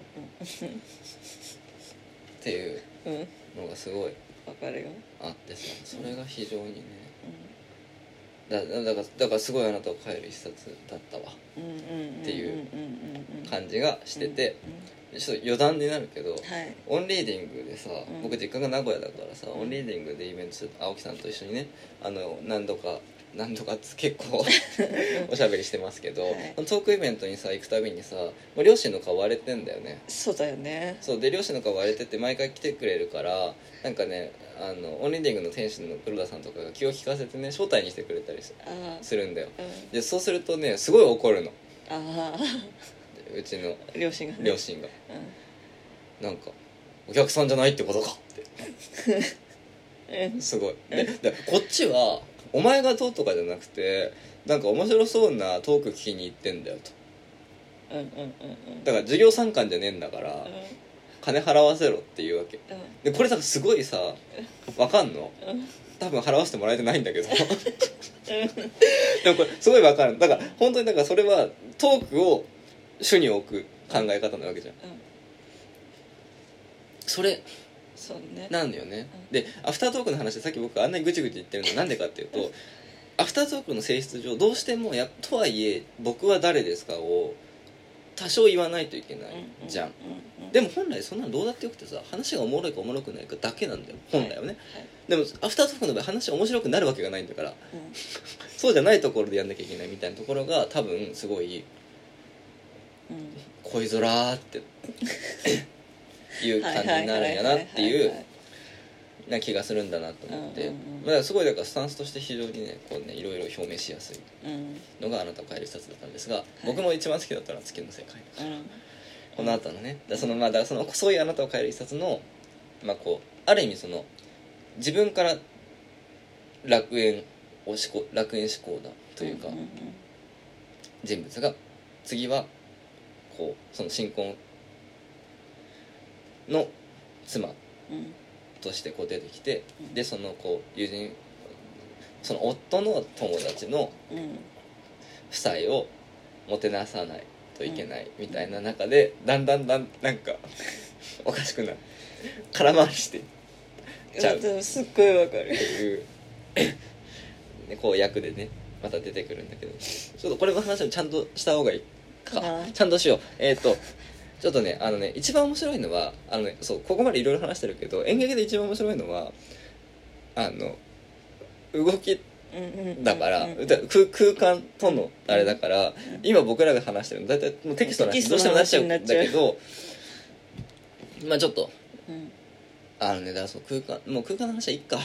ていううんのがすごいわかるよ。あってさそれが非常にね。だだだからだからすごいあなたを変える一冊だったわ。うんうんうんうんっていう感じがしててうんちょっと余談になるけどはい。 ON READING でさ、ん。僕実家が名古屋だからさ、うん。 ON READING でイベントして青木さんと一緒にねあの何度か何度かつ結構 *laughs* おしゃべりしてますけど、はい。トークイベントにさ行くたびにさ両親の顔割れてんだよね。そうだよね。そうで両親の顔割れてて毎回来てくれるからなんかねあのオンリーディングの店主の黒田さんとかが気を利かせてね招待にしてくれたりするんだよ。うん。でそうするとねすごい怒るの。あで *laughs* うちのあ両親がね。両親が。うなんか「お客さんじゃないってことか」って。*laughs* すごい。ででこっちはお前がどうとかじゃなくてなんか面白そうなトーク聞きに行ってんだよと。うんうんうんうん。だから授業参観じゃねえんだから金払わせろっていうわけ。でこれだからすごいさわかんの？うん。うん多分払わせてもらえてないんだけど。*laughs* でもこれすごいわかる。だから本当にだからそれはトークを主に置く考え方なわけじゃん。うん。それそうね。なんだよね。でアフタートークの話でさっき僕あんなにぐちぐち言ってるのはなんでかっていうとアフタートークの性質上どうしてもやとはいえ「僕は誰ですか?」を多少言わないといけないじゃん。うんうん。でも本来そんなのどうだってよくてさ話がおもろいかおもろくないかだけなんだよ本来はね。はい。でもアフタートークの場合話が面白くなるわけがないんだからうん。そうじゃないところでやんなきゃいけないみたいなところが多分すごいうん。恋空って *laughs* いう感じになるんやなっていうな気がするんだなと思って、まあだからすごいだからスタンスとして非常にねこうねいろいろ表明しやすいうん。のがあなたを変える一冊だったんですが、僕も一番好きだったのは月の世界うん。この後のね。だからそのまあだからそのそういうあなたを変える一冊のまあこうある意味その自分から楽園をしこ楽園志向だというか、人物が次はこうその新婚の妻うん。としてこう出てきて、うん。でそのこう友人その夫の友達の夫妻をもてなさないといけないみたいな中で、だんだんだんなんかおかしくなる。空回りしてちゃう。すっごいわかる。ていうでこう役でねまた出てくるんだけど。ちょっとこれの話をちゃんとした方がいい。か。ちゃんとしよう。えっ、とちょっとねあのね一番面白いのはあのねそうここまでいろいろ話してるけど演劇で一番面白いのはあの動きうんうんだから、空空間とのあれだから、今僕らが話してるの大体もうテキストの話どうしてもなっちゃう。んだけどまあちょっとうん。あのねだからその空間もう空間の話はいいか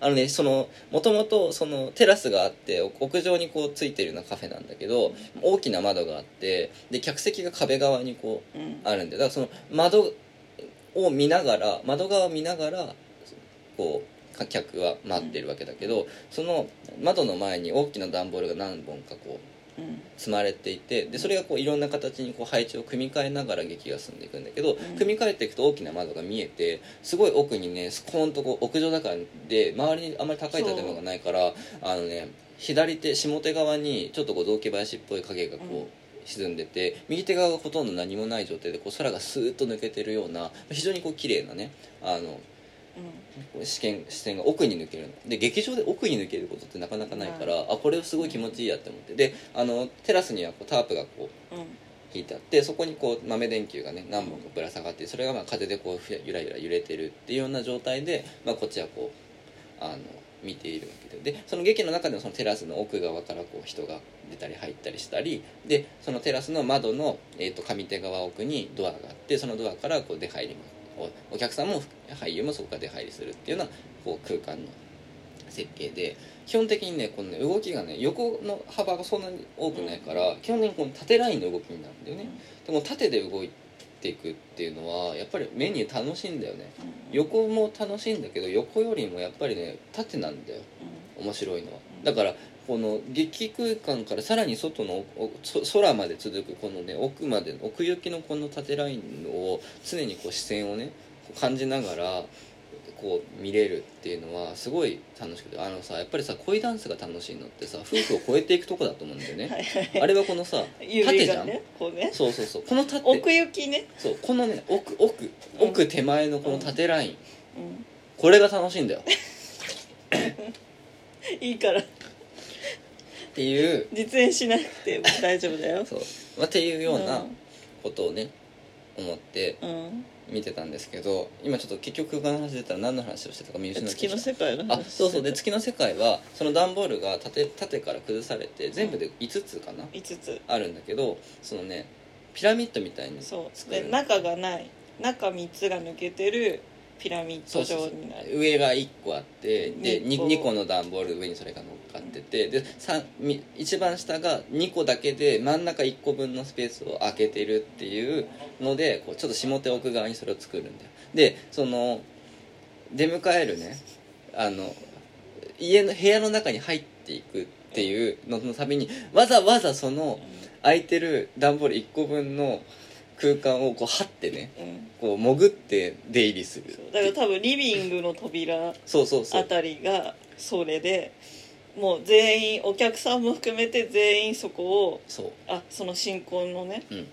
あのねそのもともとそのテラスがあってお屋上にこうついてるようなカフェなんだけど大きな窓があってで客席が壁側にこううん。あるんでだからその窓を見ながら窓側を見ながらこう客は待ってるわけだけど、その窓の前に大きな段ボールが何本かこううん積まれていてでそれがこういろんな形にこう配置を組み替えながら劇が進んでいくんだけど、ん。組み替えていくと大きな窓が見えてすごい奥にねスコーンとこう屋上だからで周りにあまり高い建物がないからあのね左手下手側にちょっとこう雑木林っぽい影がこう、うん。沈んでて右手側がほとんど何もない状態でこう空がスーッと抜けてるような非常にこう綺麗なねあの視点視線が奥に抜けるの。で劇場で奥に抜けることってなかなかないから、あこれすごい気持ちいいやって思って。であのテラスにはこうタープがこううん。引いてあってそこにこう豆電球がね何本かぶら下がってそれがまあ風でこうゆらゆら揺れてるっていうような状態で、まあ、こっちはこうあの見ているわけででその劇の中でもそのテラスの奥側からこう人が出たり入ったりしたりでそのテラスの窓の、えー、と上手側奥にドアがあってそのドアからこう出入りもおお客さんも俳優もそこから出入りするっていうようなこう空間の設計で基本的にねこのね動きがね横の幅がそんなに多くないから、基本的にこの縦ラインの動きになるんだよね、でも縦で動いていくっていうのはやっぱり目に楽しいんだよね。横も楽しいんだけど横よりもやっぱりね縦なんだよ。面白いのはだからこの劇空間からさらに外のおそ空まで続くこのね奥まで奥行きのこの縦ラインを常にこう視線をね感じながらこう見れるっていうのはすごい楽しくてあのさやっぱりさ恋ダンスが楽しいのってさ夫婦を超えていくとこだと思うんだよね。はいはい。あれはこのさ指縦じゃん、がねこうね。そうそうそう。この縦。奥行きね。そうこのね奥奥奥手前のこの縦ライン、うん。これが楽しいんだよ *laughs* *laughs* いいから。っていう。実演しなくて大丈夫だよ。そう、まあ、っていうようなうん。ことをね思ってうん。見てたんですけど今ちょっと結局空間の話出たら何の話をしてたか見失って月の世界のあ話そうそう。で月の世界はその段ボールが縦縦から崩されて全部で5つかな、5つ。あるんだけどそのねピラミッドみたいにそう。で中がない。中3つが抜けてるピラミッド状になる。上が1個あってで二 2, 個。2個の段ボール上にそれが乗っかっててで一番下が2個だけで真ん中1個分のスペースを空けてるっていうのでこうちょっと下手奥側にそれを作るんだよ。でその出迎えるねあの家の部屋の中に入っていくっていうののためにわざわざその空いてる段ボール1個分の空間をこう張ってねうん。こう潜って出入りする。だから多分リビングの扉そうそうそう。あたりがそれでもう全員お客さんも含めて全員そこをそう。あその新婚のねうん。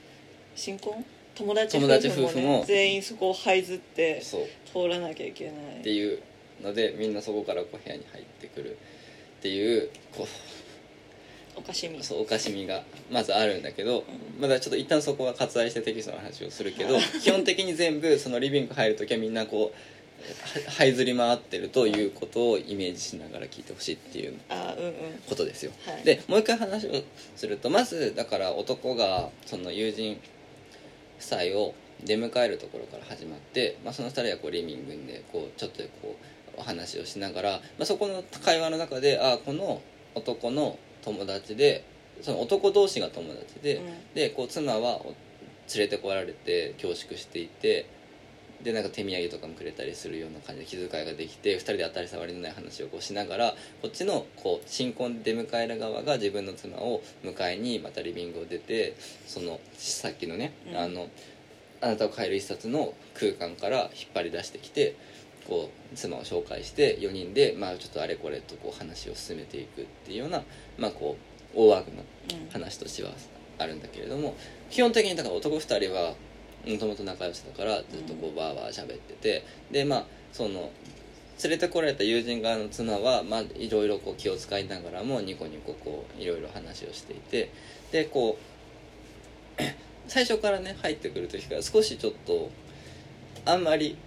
新婚？友達夫婦も,、夫婦ね、も。全員そこを這いずってそう。っ通らなきゃいけない。ていうのでみんなそこからこう部屋に入ってくるっていうこおかしみ。うそうおかしみがまずあるんだけどまだちょっと一旦そこは割愛してテキストの話をするけど *laughs* 基本的に全部そのリビング入る時はみんなこうは這いずり回ってるということをイメージしながら聞いてほしいっていうあうんうん。ことですよ。はい。でもう一回話をするとまずだから男がその友人夫妻を出迎えるところから始まって、まあ、その2人はこうリビングでこうちょっとこうお話をしながら、まあ、そこの会話の中であこの男の友達でその男同士が友達で、うん。でこう妻はお連れてこられて恐縮していてでなんか手土産とかもくれたりするような感じで気遣いができて2人で当たり障りのない話をこうしながらこっちのこう新婚で出迎える側が自分の妻を迎えにまたリビングを出てそのさっきのね、うん。あのあなたを変える一冊の空間から引っ張り出してきてこう妻を紹介して4人で、まあ、ちょっとあれこれとこう話を進めていくっていうような、まあ、こう大枠のうん。話としてはあるんだけれども基本的にだから男2人はもともと仲良しだからずっとこうバーバー喋っててでまあその連れてこられた友人側の妻はまあいろいろこう気を使いながらもニコニコこういろいろ話をしていてでこう最初からね入ってくる時から少しちょっとあんまり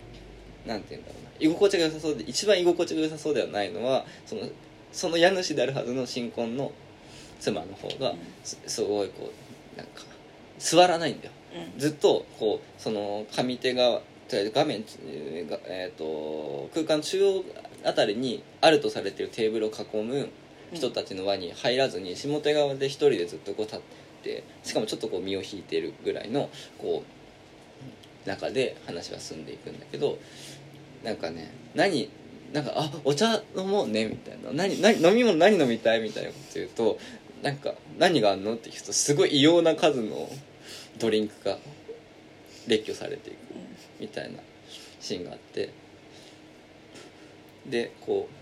なんて言うんだろうな。居心地が良さそうで一番居心地が良さそうではないのはそのその家主であるはずの新婚の妻の方がすすごいこうなんか座らないんだよ。うん。ずっとこうその上手側画面、えーがえー、と空間中央あたりにあるとされているテーブルを囲む人たちの輪に入らずに下手側で一人でずっとこう立ってしかもちょっとこう身を引いているぐらいのこう中で話は進んでいくんだけどなんかね何なんか「あお茶飲もうね」みたいな何何飲み物何飲みたいみたいなこと言うとなんか「何があんの?」って聞くとすごい異様な数のドリンクが列挙されていくみたいなシーンがあってでこう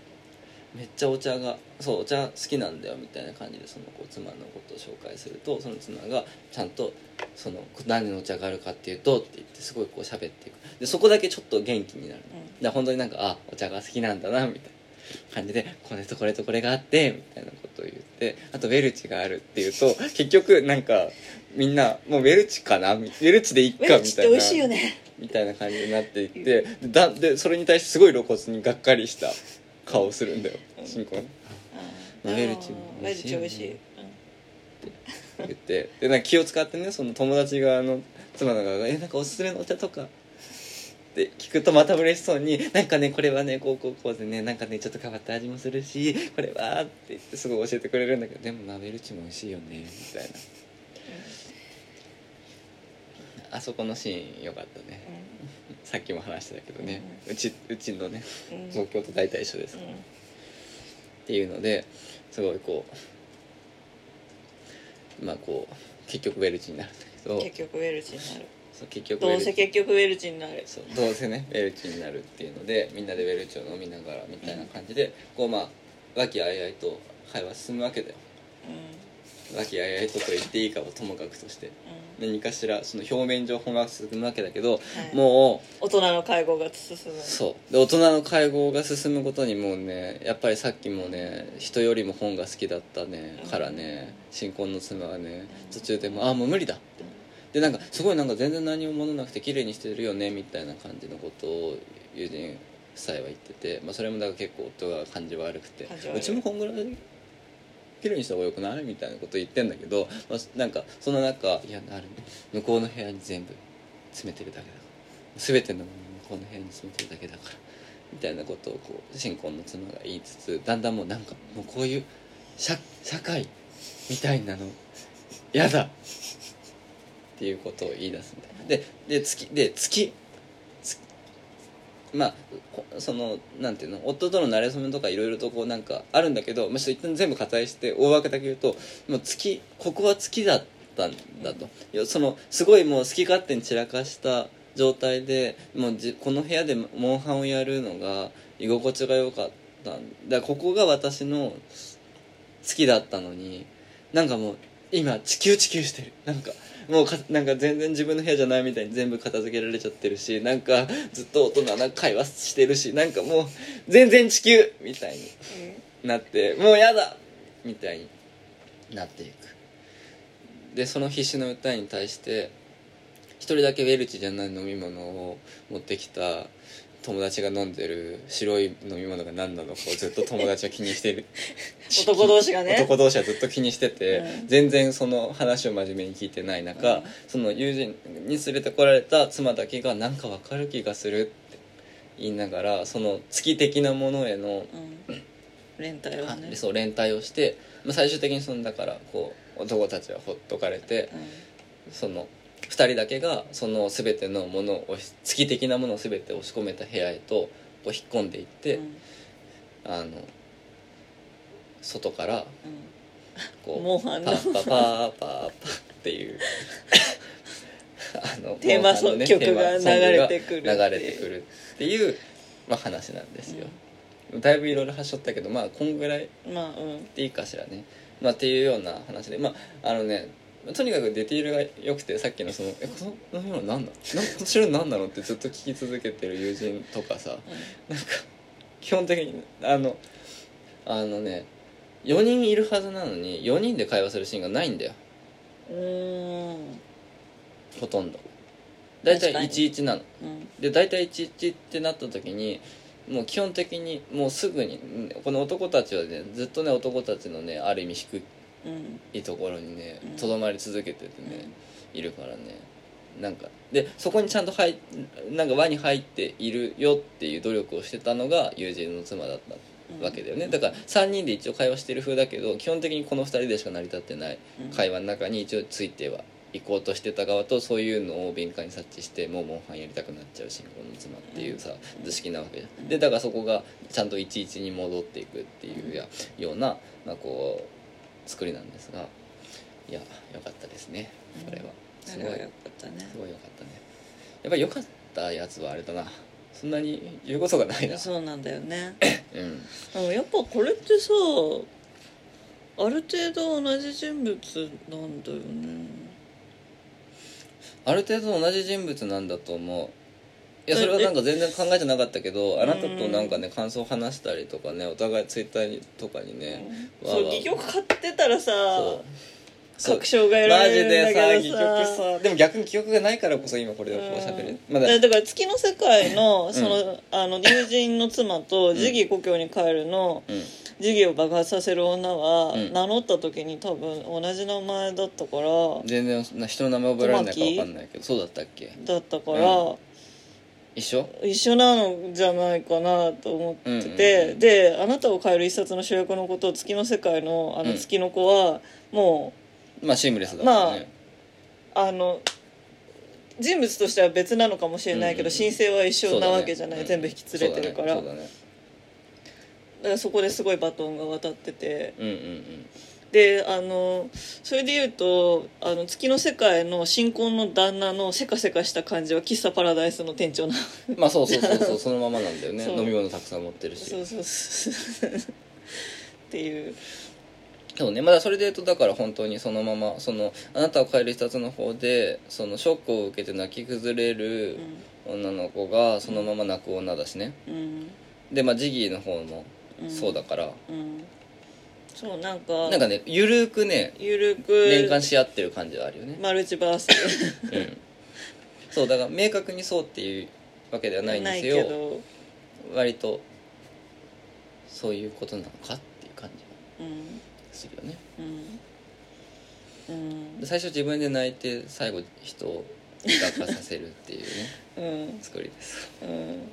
めっちゃお茶がそうお茶好きなんだよみたいな感じでそのこう妻のことを紹介するとその妻がちゃんとその何のお茶があるかっていうとって言ってすごいこう喋っていく。でそこだけちょっと元気になる、うん。で本当になんかあお茶が好きなんだなみたいな感じでこれとこれとこれがあってみたいなことを言ってあとウェルチがあるっていうと *laughs* 結局なんかみんなもうウェルチかな？ウェルチでいっかみたいなルチって美味しいよね。みたいな感じになっていってでだでそれに対してすごい露骨にがっかりした顔をするんだよ。新婚。うん。ウェルチもウェルチ美味しい、うん。言って。でなんか気を使ってねその友達側の妻の側が「えなんかおすすめのお茶とか」って聞くとまた嬉しそうに「なんかねこれはねこうこうこうでねなんかねちょっと変わった味もするしこれは」って言ってすごい教えてくれるんだけどでもなウェルチも美味しいよねみたいな。あそこのシーンよかったねさっきも話してたけどねうちうちのねうん。うん東京と大体一緒です。うん。っていうのですごいこうまあこう結局ウェルチになるんだけど。結局ウェルチになる。そう結局どうせ結局ウェルチになる。そうどうせねウェルチになるっていうのでみんなでウェルチを飲みながらみたいな感じで、こうまあ和気あいあいと会話進むわけだよ。う和気あいあいとと言っていいかはともかくとして。んうん何かしらその表面上本が進むわけだけど、はい。もう大人の介護が進む。そう。で大人の会合が進むことにもうねやっぱりさっきもね人よりも本が好きだったねからね新婚の妻はね途中でもうあもう無理だ。ってでなんかすごいなんか全然何も物なくて綺麗にしてるよねみたいな感じのことを友人夫妻は言ってて、まあ、それもだから結構夫が感じ悪くて。うちもこんぐらい綺麗にした方がよくない？みたいなこと言ってんだけど、まあ、なんかその中いやある向こうの部屋に全部詰めてるだけだから。全てのものを向こうの部屋に詰めてるだけだから。みたいなことをこう新婚の妻が言いつつだんだんもうなんかもうこういう社社会みたいなの。やだ。っていうことを言い出すんだでで月で月まあそのなんていうの夫との馴れ初めとかいろいろとこうなんかあるんだけど、まあ、ちょっと一旦全部割愛して大枠だけ言うともう月ここは月だったんだと。いやそのすごいもう好き勝手に散らかした状態でもうこの部屋でモンハンをやるのが居心地が良かっただここが私の好きだったのになんかもう今地球地球してる。なんかもうかなんか全然自分の部屋じゃないみたいに全部片付けられちゃってるしなんかずっと大人な会話してるしなんかもう全然地球みたいになってもうやだ!みたいになっていく。でその必死の訴えに対して一人だけウェルチじゃない飲み物を持ってきた友達が飲んでる白い飲み物が何なのかをずっと友達は気にしてる。*laughs* 男同士がね。男同士はずっと気にしてて、うん。全然その話を真面目に聞いてない中、うん。その友人に連れてこられた妻だけがなんかわかる気がするって言いながらその月的なものへのうん。連帯はね。そう連帯をして、まあ、最終的にそのだからこう男たちはほっとかれてその2人だけがその全てのものを月的なものを全て押し込めた部屋へとこう引っ込んでいって、うん。あの外からこうモンハンの。パッパパーパーパーっていうあの *laughs* テーマ曲が流れてくる流れてくるっていう、まあ、話なんですよ、だいぶいろいろはしょったけどまあこんぐらいうんまあうん。でいいかしらね、まあ、っていうような話でまああのねとにかくディティールが良くてさっきのその「えこの飲み物何なの？なこちら何なの?」ってずっと聞き続けてる友人とかさなんか基本的にあのあのね4人いるはずなのに4人で会話するシーンがないんだよ。うんうん。ほとんど。大体確かに。11なの。うん。で大体11ってなった時にもう基本的にもうすぐにこの男たちはねずっとね男たちのねある意味低うん。いところにねうん。とどまり続けててね、いるからね。なんかでそこにちゃんと入っなんか輪に入っているよっていう努力をしてたのが友人の妻だったわけだよね、だから3人で一応会話してる風だけど基本的にこの2人でしか成り立ってないうん。会話の中に一応ついては行こうとしてた側とそういうのを敏感に察知してもうモンハンやりたくなっちゃう新婚の妻っていうさ図式なわけじゃん。でだからそこがちゃんと11に戻っていくっていうやような、まあ、こう作りなんですがいや良かったですね。これは。すごい。あれはよかったね。すごい良かったね。やっぱり良かったやつはあれだな。そんなに言うことがないな。そうなんだよね。うん。やっぱこれってさある程度同じ人物なんだよね。ある程度同じ人物なんだと思ういやそれはなんか全然考えてなかったけどあなたとなんかね感想を話したりとかねお互いツイッターとかにねわーわー。そう戯曲買ってたらさ確証が得られるんだけどさ。曲さ。でも逆に記憶がないからこそ今これをこう喋る。まだ。だだから月の世界のその、あの友人の妻と次義故郷に帰るのうん。次義を爆発させる女は、うん。名乗った時に多分同じ名前だったから全然な人の名前覚えられないか分かんないけど。そうだったっけ？だったから、う一緒？一緒なのじゃないかなと思ってて、うんうんうん。で「あなたを変える一冊の主役のことを月の世界のあのうん。月の子はもまあシームレスだね。うあの人物としては別なのかもしれないけど、うんうんうん。神聖は一緒なわけじゃない、ね。全部引き連れてるから。ね。だからそこですごいバトンが渡ってて。そうだねうんうんであのそれで言うとあの月の世界の新婚の旦那のせかせかした感じは喫茶パラダイスの店長なうんまあそうそうそうそうそのままなんだよね。飲み物たくさん持ってるし。そうそうそうっていう。そうね。まだそれで言うとだから本当にそのままそのあなたを変える一冊の方でそのショックを受けて泣き崩れる女の子がそのまま泣く女だしね。うん。でまあジギーの方もうん。そうだから、うんそうなんかなんかねゆるくねゆるく連関し合ってる感じはあるよね。マルチバース。うん。そうだから明確にそうっていうわけではないんですよ。けど。割とそういうことなのかっていう感じはうんするよね。うん。うん。で最初自分で泣いて最後人を抱かさせるっていうねうん。作りです。うん。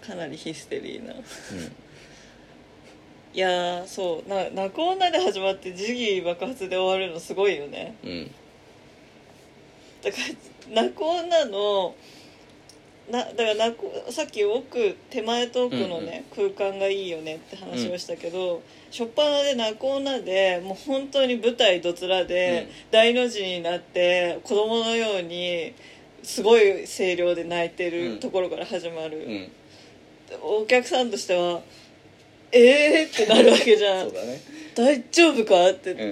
かなりヒステリーな。うんいやーそうな泣く女で始まって時期爆発で終わるのすごいよね。うん。だから泣く女のなだから泣くさっき奥手前と奥のね、空間がいいよねって話をしたけど、初っ端で泣く女でもう本当に舞台どつらで、大の字になって子供のようにすごい声量で泣いてるところから始まる、うん。お客さんとしてはええー、ってなるわけじゃん。ね。大丈夫かって、うんう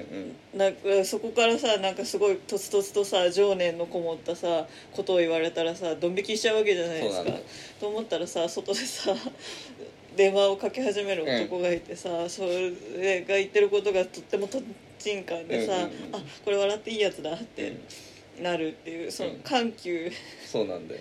ん。なんかそこからさなんかすごいとつとつとさ情念のこもったさことを言われたらさドン引きしちゃうわけじゃないですか。と思ったらさ外でさ電話をかけ始める男がいてさ、それが言ってることがとってもとんちんかんでさ、うんうんうん。あこれ笑っていいやつだってなるっていうそのうん。緩急、そうなんだよ。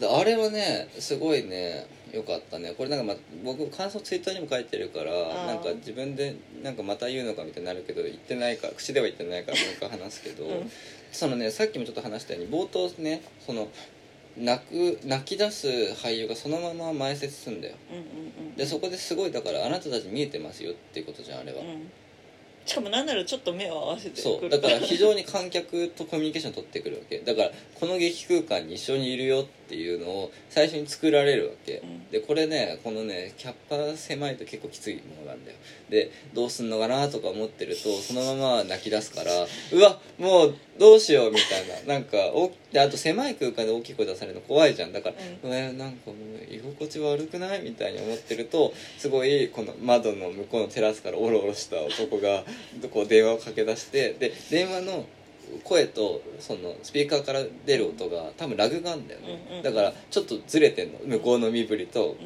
であれはねすごいねよかったね。これなんか、ま、僕感想ツイッターにも書いてるからーなんか自分でなんかまた言うのかみたいになるけど言ってないから口では言ってないからもう一回話すけど、うん。そのねさっきもちょっと話したように冒頭ねその泣く泣き出す俳優がそのまま前説するんだよ。でそこですごいだからあなたたち見えてますよっていうことじゃんあれは、うんしかもなんならちょっと目を合わせてそうだから非常に観客とコミュニケーション取ってくるわけ。だからこの劇空間に一緒にいるよっていうのを最初に作られるわけ、うん。でこれねこのねキャッパ狭いと結構きついものなんだよ。でどうすんのかなとか思ってるとそのまま泣き出すからうわもうどうしようみたいな。なんかおであと狭い空間で大きい声出されるの怖いじゃん。だから、えーなんかもう居心地悪くないみたいに思ってるとすごいこの窓の向こうのテラスからオロオロした男がこう電話をかけ出してで電話の声とそのスピーカーから出る音が多分ラグがあるんだよね、うんうんだからちょっとずれてんの。向こうの身振りと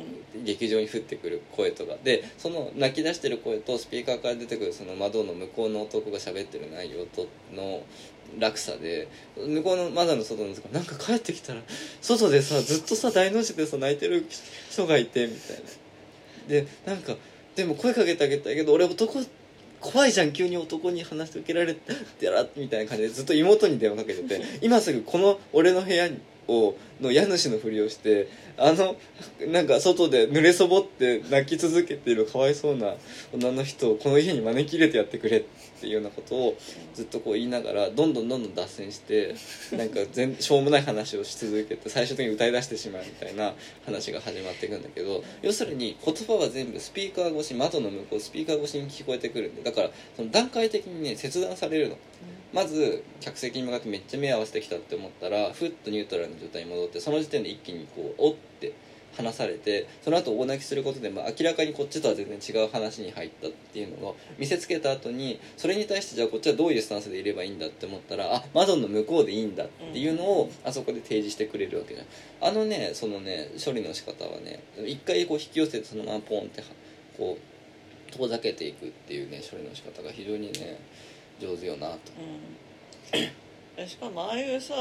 劇場に降ってくる声とかでその泣き出してる声とスピーカーから出てくるその窓の向こうの男が喋ってる内容との落差で向こうの窓の外の男なんか帰ってきたら外でさずっとさ大の字でさ泣いてる人がいてみたいな。でなんかでも声かけてあげたいけど俺男怖いじゃん急に男に話しかけられてらみたいな感じでずっと妹に電話かけてて今すぐこの俺の部屋をの家主のふりをしてあのなんか外で濡れそぼって泣き続けているかわいそうな女の人をこの家に招き入れてやってくれっていうようなことをずっとこう言いながらどんどんどんどん脱線してなんか全しょうもない話をし続けて最終的に歌い出してしまうみたいな話が始まっていくんだけど要するに言葉は全部スピーカー越し窓の向こうスピーカー越しに聞こえてくるんでだからその段階的にね切断されるの。まず客席に向かってめっちゃ目合わせてきたって思ったらふっとニュートラルな状態に戻ってその時点で一気にこうおって話されてその後大泣きすることで、まあ、明らかにこっちとは全然違う話に入ったっていうのを見せつけた後にそれに対してじゃあこっちはどういうスタンスでいればいいんだって思ったらあ窓の向こうでいいんだっていうのをあそこで提示してくれるわけじゃん。あのねそのね処理の仕方はね一回こう引き寄せてそのままポンってこう遠ざけていくっていうね処理の仕方が非常にね上手よなと。うん、しかもああいうさ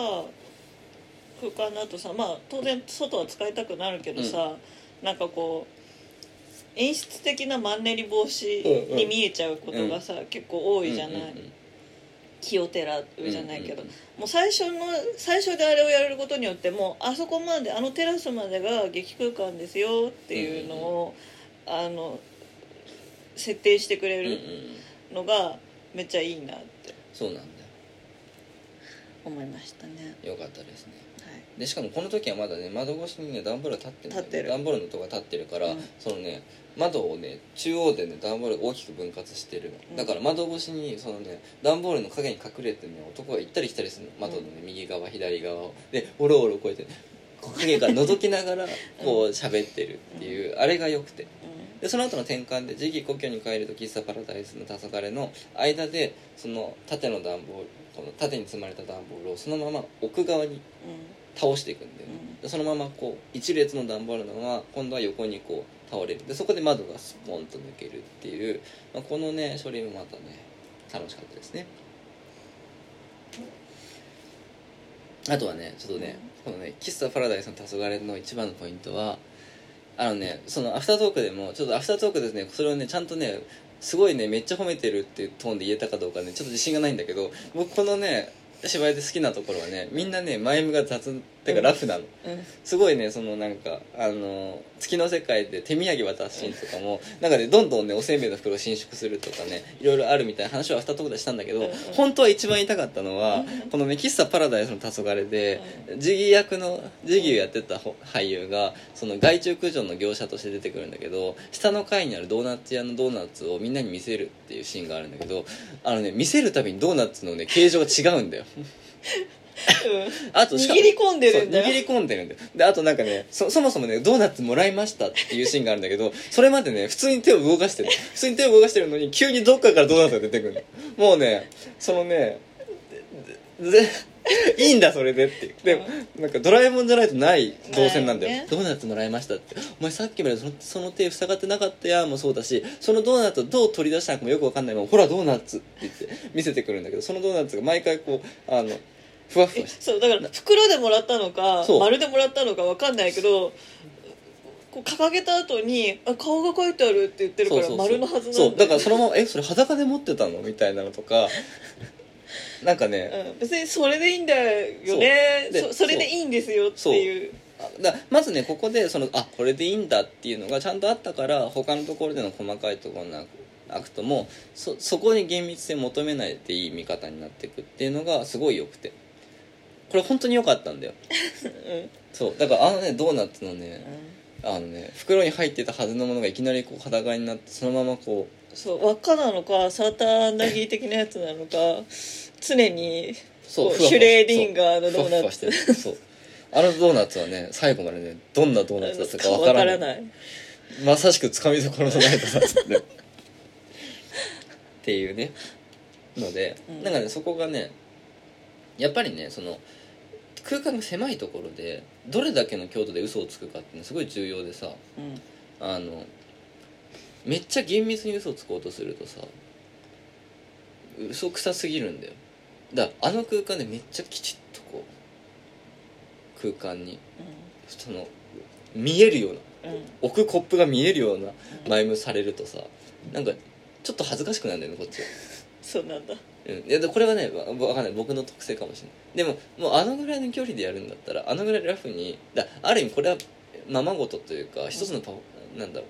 空間だとさまあ当然外は使いたくなるけどさ、なんかこう演出的なマンネリ防止に見えちゃうことがさ、結構多いじゃない、うんうんうん気をてらうじゃないけど、うんうんもう最初の最初であれをやれることによってもうあそこまであのテラスまでが劇空間ですよっていうのを、あの設定してくれうんうんるのがめっちゃいいなってそうなんだ。思いましたね。よよかったですね。はいでしかもこの時はまだね窓越しにね段ボールが立ってるね。立ってる。段ボールのとこが立ってるから、うん。そのね窓をね中央でね段ボールが大きく分割してるうん。のだから窓越しにそのね段ボールの影に隠れてね男が行ったり来たりするの。窓のね右側左側を。でおろおろこうやって影が覗きながら *laughs* こう喋ってるっていう、あれが良くて。でその後の転換で次期故郷に帰ると喫茶パラダイスの黄昏の間でその縦の段ボールこの縦に積まれた段ボールをそのまま奥側に倒していくんだよね、うん。でそのままこう一列の段ボールのまま今度は横にこう倒れる。でそこで窓がスポンと抜けるっていう、まあ、このね処理もまたね楽しかったですね。あとはねちょっとね、このね喫茶パラダイスの黄昏の一番のポイントはあのねそのアフタートークでもちょっとアフタートークですねそれをねちゃんとねすごいねめっちゃ褒めてるっていうトーンで言えたかどうかねちょっと自信がないんだけど僕このね芝居で好きなところはねみんなねマイムが雑ていうかラフなの、うん。すごいねそのなんかあの月の世界で手土産渡すシーンとかもなんかねどんどんねおせんべいの袋を伸縮するとかねいろいろあるみたいな話をアフタートークでしたんだけど、本当は一番言いたかったのはこのね喫茶パラダイスの黄昏でジギー役のジギーをやってたほ俳優がその害虫駆除の業者として出てくるんだけど下の階にあるドーナツ屋のドーナツをみんなに見せるっていうシーンがあるんだけどあのね見せるたびにドーナツのね形状が違うんだよあとしかも握り込んでるんだよ。そう握り込んでるんだよ。であとなんかねそそもそもねドーナツもらいましたっていうシーンがあるんだけど *laughs* それまでね普通に手を動かしてる。普通に手を動かしてるのに急にどっかからドーナツが出てくる。のもうねそのねぜいいんだそれでってでもなんかドラえもんじゃないとない動線なんだよ、ねドーナツもらいましたって。お前さっきまでそのその手塞がってなかったやもそうだしそのドーナツをどう取り出したのかもよくわかんない。ままほらドーナツって言って見せてくるんだけどそのドーナツが毎回こうあのふわふえわしてそうだから袋でもらったのかそう。丸でもらったのかわかんないけどこう掲げた後にあ顔が書いてあるって言ってるから丸のはずなんだそうだからそのまま「えそれ裸で持ってたの?」みたいなのとか。*laughs* なんかね、うん、別にそれでいいんだよね。そそそれでいいんですよっていう。あだまずねここでそのあこれでいいんだっていうのがちゃんとあったから他のところでの細かいところのアクトもそそこに厳密性求めないでいい見方になっていくっていうのがすごい良くてこれ本当に良かったんだよ。うんそうだからあのねドーナツのねあのね袋に入ってたはずのものがいきなりこう裸になってそのままこうそう輪っかなのかサーターアンダギー的なやつなのか常にそうふわふわシュレーディンガーのドーナツ。そうふわふわしてるそう。あのドーナツはね最後までねどんなドーナツだったかわわかららない。まさしくつかみどころのないドーナツだね *laughs* っていうねので、うん。なんかねそこがねやっぱりねその空間が狭いところでどれだけの強度で嘘をつくかっていうのはすごい重要でさうん。あのめっちゃ厳密に嘘をつこうとするとさ嘘くさすぎるんだよ。だからあの空間でめっちゃきちっとこう空間にその見えるようなうん。うん置くコップが見えるようなマイムされるとさなんかちょっと恥ずかしくなるんだよねこっちは。*laughs* そうなんだうん、いやでこれはねわわかんない。僕の特性かもしれない。でももうあのぐらいの距離でやるんだったらあのぐらいラフにだある意味これはままごとというか一つのパフォなんだろう。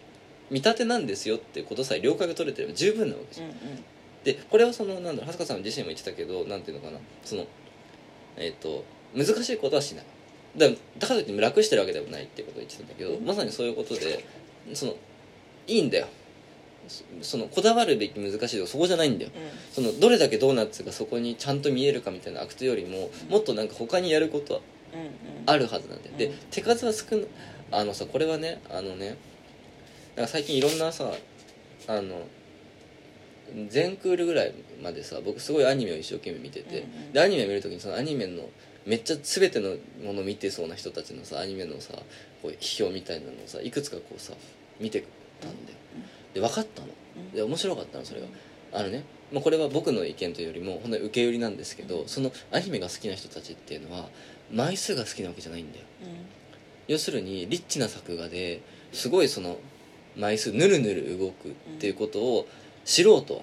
見立てなんですよってことさえ了解が取れてれば十分なわけじゃん、うんでこれはそのなんだろうはすかさん自身も言ってたけどなんていうのかな。そのえっ、と難しいことはしない。だからだからといって楽してるわけではないってことを言ってたんだけど、うん。まさにそういうことでそのいいんだよそそのこだわるべき難しいとこそこじゃないんだよ。そのどれだけドーナツがそこにちゃんと見えるかみたいなアクトよりももっとなんか他にやることはうんうん。あるはずなんだよ、でうん。手数は少なあのさこれはねあのねなんか最近いろんなさあの全クールぐらいまでさ僕すごいアニメを一生懸命見てて、うんうん。でアニメ見るときにそのアニメのめっちゃ全てのもの見てそうな人たちのさアニメのさこう批評みたいなのをさいくつかこうさ見てたんだよで分かったの。うん。で面白かったのそれがあのね、まあ、これは僕の意見というよりも本当に受け売りなんですけどそのアニメが好きな人たちっていうのは枚数が好きなわけじゃないんだよ。要するにリッチな作画ですごいその枚数ぬるぬる動くっていうことを素人は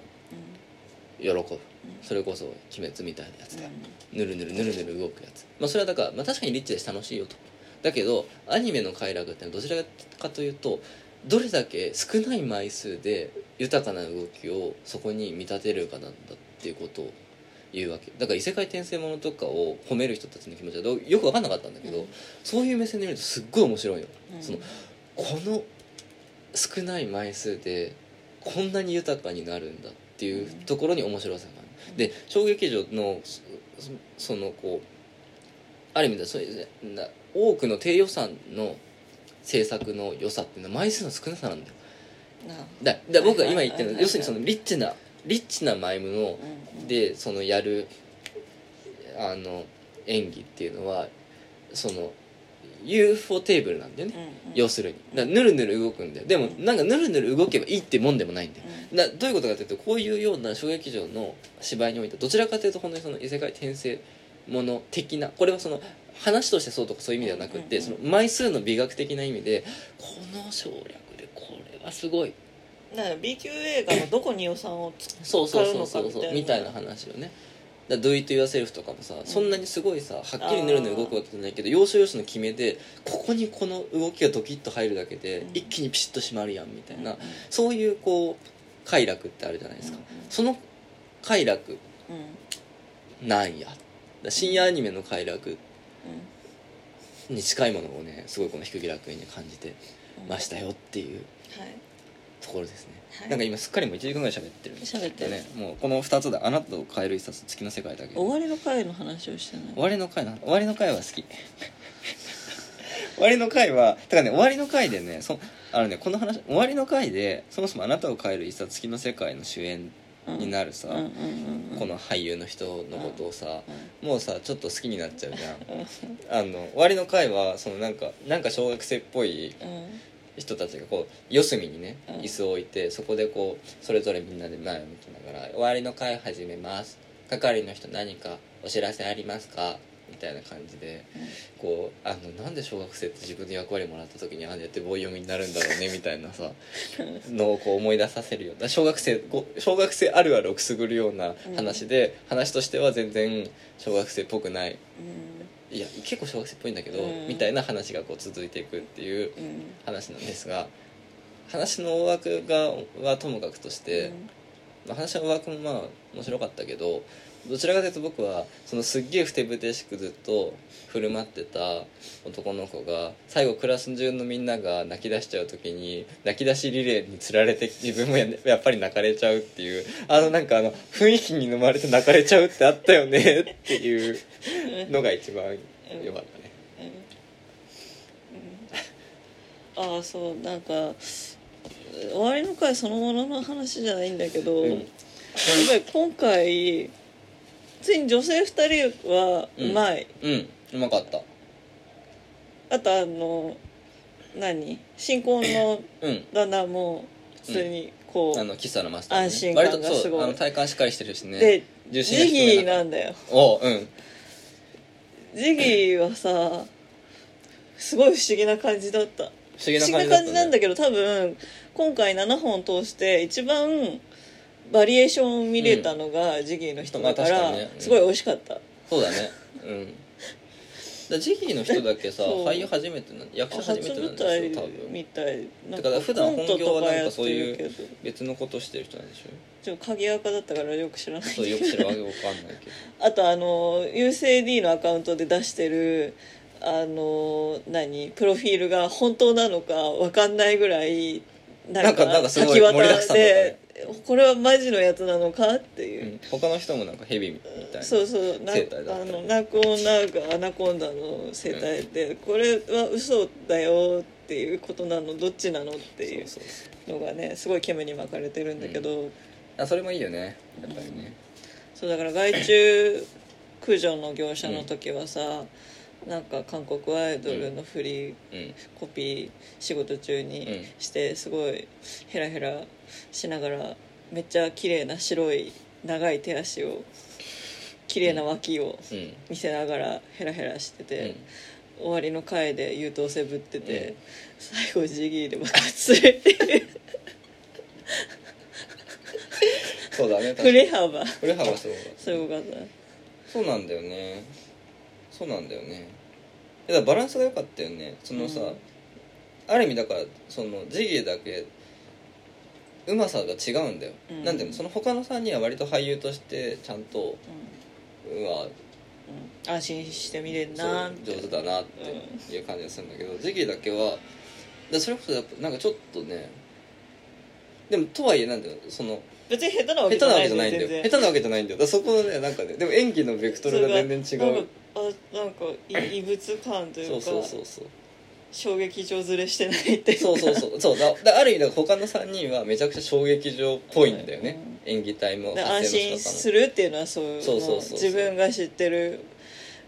喜ぶ。それこそ「鬼滅」みたいなやつだ。よぬるぬるぬるぬる動くやつ。まあそれはだから、まあ、確かにリッチで楽しいよと。だけどアニメの快楽ってどちらかというとどれだけ少ない枚数で豊かな動きをそこに見立てるかなんだっていうことを言うわけだから異世界転生ものとかを褒める人たちの気持ちはよく分かんなかったんだけど、うん。そういう目線で見るとすっごい面白いよ、うん。そのこの少ない枚数でこんなに豊かになるんだっていうところに面白さがある、うん。で小劇場のそそのこうある意味ではそういうな多くの低予算の制作の良さっていうのは枚数の少なさなんだよ。なだだ僕が今言ってるのは要するにそのリッチなリッチなマイムのでそのやるあの演技っていうのはその UFO テーブルなんだよね、うんうん。要するに。だぬるぬる動くんだよ。でもなんかぬるぬる動けばいいってもんでもないんだよ。うん。だどういうことかというとこういうような小劇場の芝居においてどちらかというと本当にその異世界転生もの的なこれはその話としてそうとかそういう意味ではなくって、うんうんうん。その枚数の美学的な意味でこの省略でこれはすごい。だから B 級映画のどこに予算をつそうそうそうそう使うのかそうみたいな話をねだ Do It Yourself とかもさ、そんなにすごいさはっきりぬるぬる動くわけじゃないけど要所要所の決めでここにこの動きがドキッと入るだけで、うん一気にピシッと締まるやんみたいな、うんそういうこう快楽ってあるじゃないですか、うんうんその快楽うんなんやだ深夜アニメの快楽うんに近いものをねすごいこの「低木楽園」に感じてうん。ましたよっていうはい。ところですね、はい。なんか今すっかりもう1時間ぐらい喋ってるん喋ってる。ねもうこの2つで「あなたを変える一冊月の世界」だけ。終わりの回の話をしてない終わりの回な終わりの回は好き。終わりの回はだからね終わりの回でねそあのねこの話終わりの回でそもそもあなたを変える一冊月の世界の主演になるさ、この俳優の人のことをさ、うもうさちょっと好きになっちゃうじゃん。あの終わりの回はそのなんかなんか小学生っぽいうん。人たちがこう四隅にねうん。椅子を置いてそこでこうそれぞれみんなで前を向きながら「終わりの回始めます。係の人何かお知らせありますか?」みたいな感じでこうあのなんで小学生って自分で役割もらった時にああやって棒読みになるんだろうねみたいなさのをこう思い出させるような小学生小学生あるあるをくすぐるような話で、話としては全然小学生っぽくない。いや結構小学生っぽいんだけど、うん。みたいな話がこう続いていくっていううん。うん話なんですが話の大枠がはともかくとして、まあ話の大枠もまあ面白かったけどどちらかというと僕はそのすっげえふてぶてしくずっと振る舞ってた男の子が最後クラス中のみんなが泣き出しちゃう時に泣き出しリレーにつられて自分もややっぱり泣かれちゃうっていうあのなんかあの雰囲気に飲まれて泣かれちゃうってあったよねっていうのが一番良かったね。ああそうなんか終わりの回そのものの話じゃないんだけど、うん。今回ついに女性2人はうまい、うん。うまかった。あとあの何？新婚のうん。旦那も普通にこう、あの喫茶のマスター、ね、安心感が割とすごい。そうあの体幹しっかりしてるしね。で重ジ心が低めギーなんだよ。おうん。ジギーはさすごい不思議な感じだった。不思議な不思議な感じ感じだった、ね、なんだけど多分今回7本通して一番バリエーション見れたのがジギーの人だから、まあ確かにね。うん。すごい美味しかった。そうだね。うん。だジギーの人だけさ *laughs* 俳優初めてなん役者初めてなん舞でしょ台多分みたいだから普段本業はなんかそういう別のことしてる人なんでしょちょっと鍵垢だったからよく知らないそうよく知るわけわかんないけど。*laughs* あとあの UCD のアカウントで出してるあの何？プロフィールが本当なのかわかんないぐらいななんかなんかこれはマジのやつなのかっていう。う、ん。他の人もなんかヘビみたいなそうそう。な生態だあのナコーナがアナコンダの生態で、これは嘘だよっていうことなのどっちなのっていうのがねすごい煙に巻かれてるんだけど、あそれもいいよね。やっぱりね。そうだから外注駆除の業者の時はさ、なんか韓国アイドルのフリーうん。コピー仕事中にうん。してすごいヘラヘラしながらめっちゃ綺麗な白い長い手足を綺麗な脇をうん。見せながらヘラヘラしてて、終わりの回で優等生ぶってて、うん。最後ジギーで爆発するそうだね振に。れ幅。振れ幅すごかったすごかった。そうなんだよね。そうなんだよね。だからバランスが良かったよね。そのさ、うん。ある意味だからそのジギーだけうまさが違うんだよ、うん。なんでもその他の3人は割と俳優としてちゃんとうん。うわうん。安心して見れんそうな上手だなっていう感じがするんだけど、ジギーだけはでそれこそやっぱなんかちょっとねでもとはいえなんだよその別に下手なわけじゃないんだよ。下手なわけじゃないんだよ。だそこのねなんかねでも演技のベクトルが全然違う。あなんかい異物感といそううかそうそうそう衝撃場ずれしてないって。そうそうそう。そう。だだある意味だ他の3人はめちゃくちゃ衝撃場っぽいんだよね、演技体もで安心するっていうのはそういうそうそうそう。自分が知ってる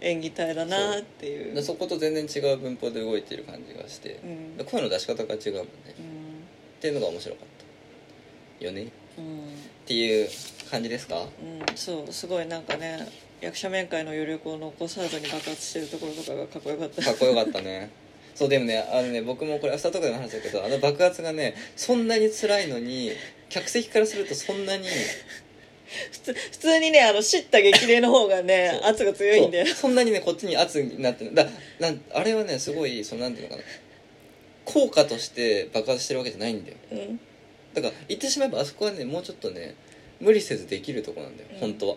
演技体だなっていう。でそこと全然違う文法で動いてる感じがして、うん。で声の出し方が違うもんね、うん。っていうのが面白かった。よね。っうん。ていう感じですか？うん。そう。すごいなんかね役者面会の余力を残さずに爆発してるところとかがかっこよかった。かっこよかったねそうでもねあのね僕もこれ朝とかでも話したけどあの爆発がねそんなに辛いのに客席からするとそんなに普通普通にねあの知った激励の方がね *laughs* 圧が強いんだよ。そんなにねこっちに圧になってるだなんあれはねすごいそのなんていうのかな。効果として爆発してるわけじゃないんだよ。うん。だから言ってしまえばあそこはねもうちょっとね無理せずできるとこなんだよ、うん。本当は。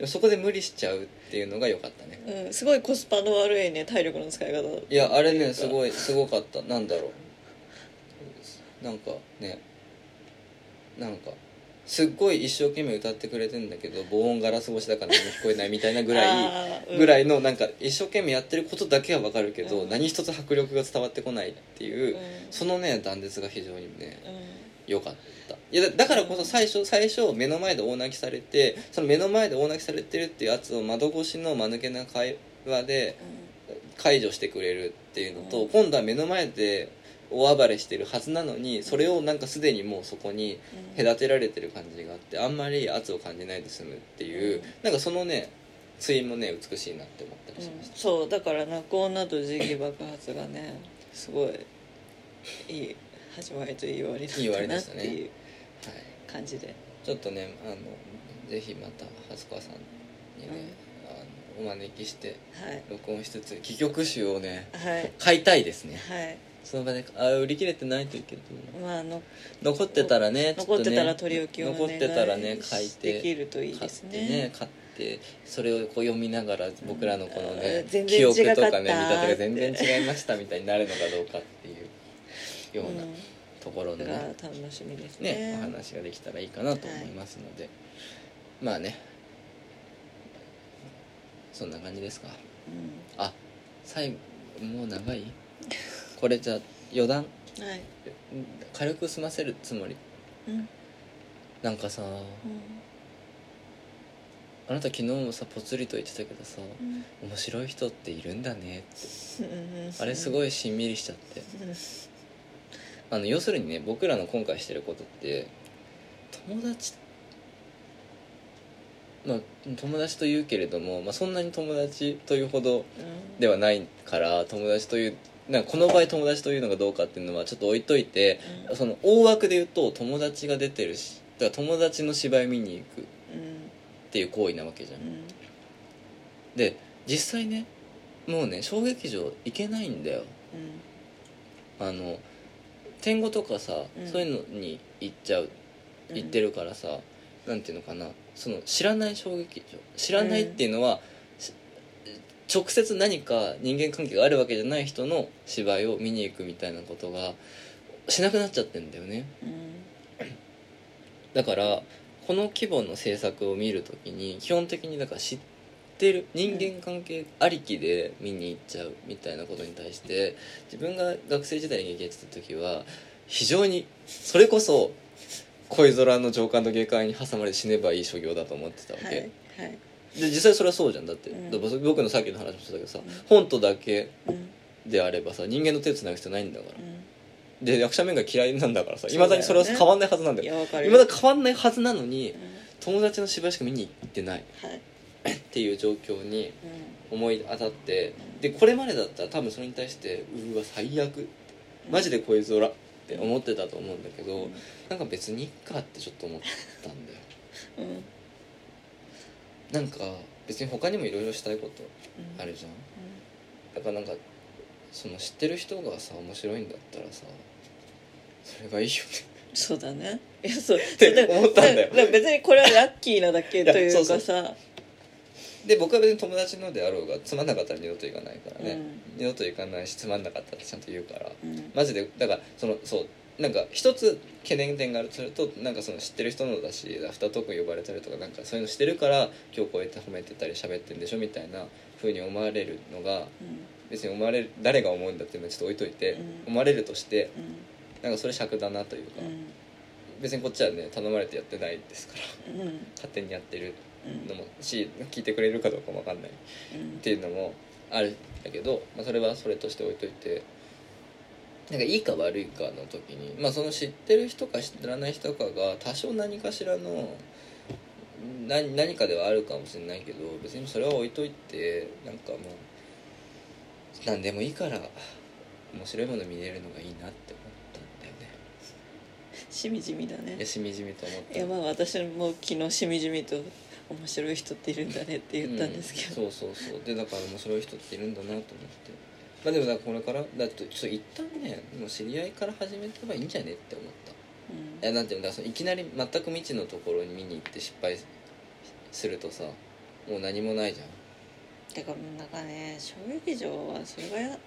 うん。そこで無理しちゃうっていうのが良かったね。うん、すごいコスパの悪いね体力の使い方。いやあれねすいごいすごかった。なんだろう。なんかねなんかすっごい一生懸命歌ってくれてんだけど防音ガラス越しだから何も聞こえないみたいなぐらい *laughs* ぐらい、いのなんか一生懸命やってることだけは分かるけど、うん何一つ迫力が伝わってこないっていう、うん。そのね断絶が非常にねうん良かった。いやだだからこそ最初最初目の前で大泣きされてその目の前で大泣きされてるっていうやつを窓越しの間抜けな会話で解除してくれるっていうのと、うん。今度は目の前で大暴れしてるはずなのにそれをなんかすでにもうそこにうん。隔てられてる感じがあってあんまり圧を感じないで済むっていう、うん。なんかそのね対もね美しいなって思ったりしました、そうだから泣く女と時期爆発がねすごいいい始まりといい終わりだったなっていうはい、感じで、ちょっとねあのぜひまた初川さんにね、あのお招きしてはい。録音しつつ戯曲集をねはい。買いたいですね。はい。その場であ売り切れてないといいけど。まああの残ってたらねちょっとね残ってたら取り置きを残ってたらね書いてできるといいです買ってねね買ってそれをこう読みながら僕らのこのね記憶とかね見立てが全然違いましたみたいになるのかどうかっていうようなところうん、のがね楽しみですねねお話ができたらいいかなと思いますので。まあね。そんな感じですか。うん。あ最後もう長い？これじゃあ余談？はい。軽く済ませるつもり。うん。なんかさあなた昨日もさぽつりと言ってたけどさうん。面白い人っているんだねって。うん。あれすごいしんみりしちゃって。うんあの要するにね僕らの今回してることって友達まあ友達と言うけれども、まあ、そんなに友達というほどではないから友達というなんかこの場合友達というのがどうかっていうのはちょっと置いといて、うん。その大枠で言うと友達が出てるしから友達の芝居見に行くっうんていう行為なわけじゃん。うん。で実際ねもうね小劇場行けないんだよ。あの天狗とかさ、うん。そういうのに行っちゃううん。行ってるからさ、なんていうのかなその知らない小劇場知らないっていうのは、し直接何か人間関係があるわけじゃない人の芝居を見に行くみたいなことがしなくなっちゃってんだよね。うん。だからこの規模の制作を見るときに基本的にだから知ってる人間関係ありきで見に行っちゃうみたいなことに対して自分が学生時代に劇やってた時は非常にそれこそ恋空の上官の下界に挟まれて死ねばいい所業だと思ってたわけ、はいはい。で実際それはそうじゃん。だって、うん。僕のさっきの話もそうだけどさ、うん。本とだけうん。であればさ人間の手をつなぐ必要ないんだから。う、ん。で役者面が嫌いなんだからさいまだにそれは変わんないはずなんだよ。いまだ変わんないはずなのにうん。友達の芝居しか見に行ってない。はいっていう状況にう思い当たってでこれまでだったら多分それに対してうわ最悪。マジで恋空って思ってたと思うんだけど、ん。なんか別にいっかってちょっと思ったんだよ。*laughs* うん。うんなんか別に他にもいろいろしたいことあるじゃん。だからなんかその知ってる人がさ面白いんだったらさそれがいいよね。そうだね。いやそう。*laughs* て思ったんだよ。から別にこれはラッキーなだけというかさで僕は別に友達のであろうがつまんなかったら二度と行かないからね、うん。二度と行かないしつまんなかったってちゃんと言うから。うん。マジでだからそのそうなんか一つ懸念点があるとするとなんかその知ってる人のだしアフタートーク呼ばれたりとかなんかそういうのしてるから今日こうやって褒めてたり喋ってんでしょみたいな風に思われるのがうん。別に思われる誰が思うんだっていうのはちょっと置いといて、うん。思われるとしてうん。なんかそれ尺だなというか、うん。別にこっちはね頼まれてやってないですから。うん。勝手にやってる。うんのもし聞いてくれるかどうかも分かんないっていうのもあるんだけど、まあ、それはそれとして置いといてなんかいいか悪いかの時に、まあ、その知ってる人か知らない人かが多少何かしらの何何かではあるかもしれないけど別にそれは置いといてなんかもう何でもいいから面白いもの見れるのがいいなって思ったんだよね。しみじみだね。いやしみじみと思った。いやまあ私も昨日しみじみと面白い人っているんだねって言ったんですけど、うんそうそうそう。でだから面白い人っているんだなと思って。まあでもだからこれからだってちょっと一旦ねもう知り合いから始めた方がいいんじゃねって思った。うん。いやなんていうんだそのいきなり全く未知のところに見に行って失敗するとさもう何もないじゃん。てかなんかね小劇場はそれがや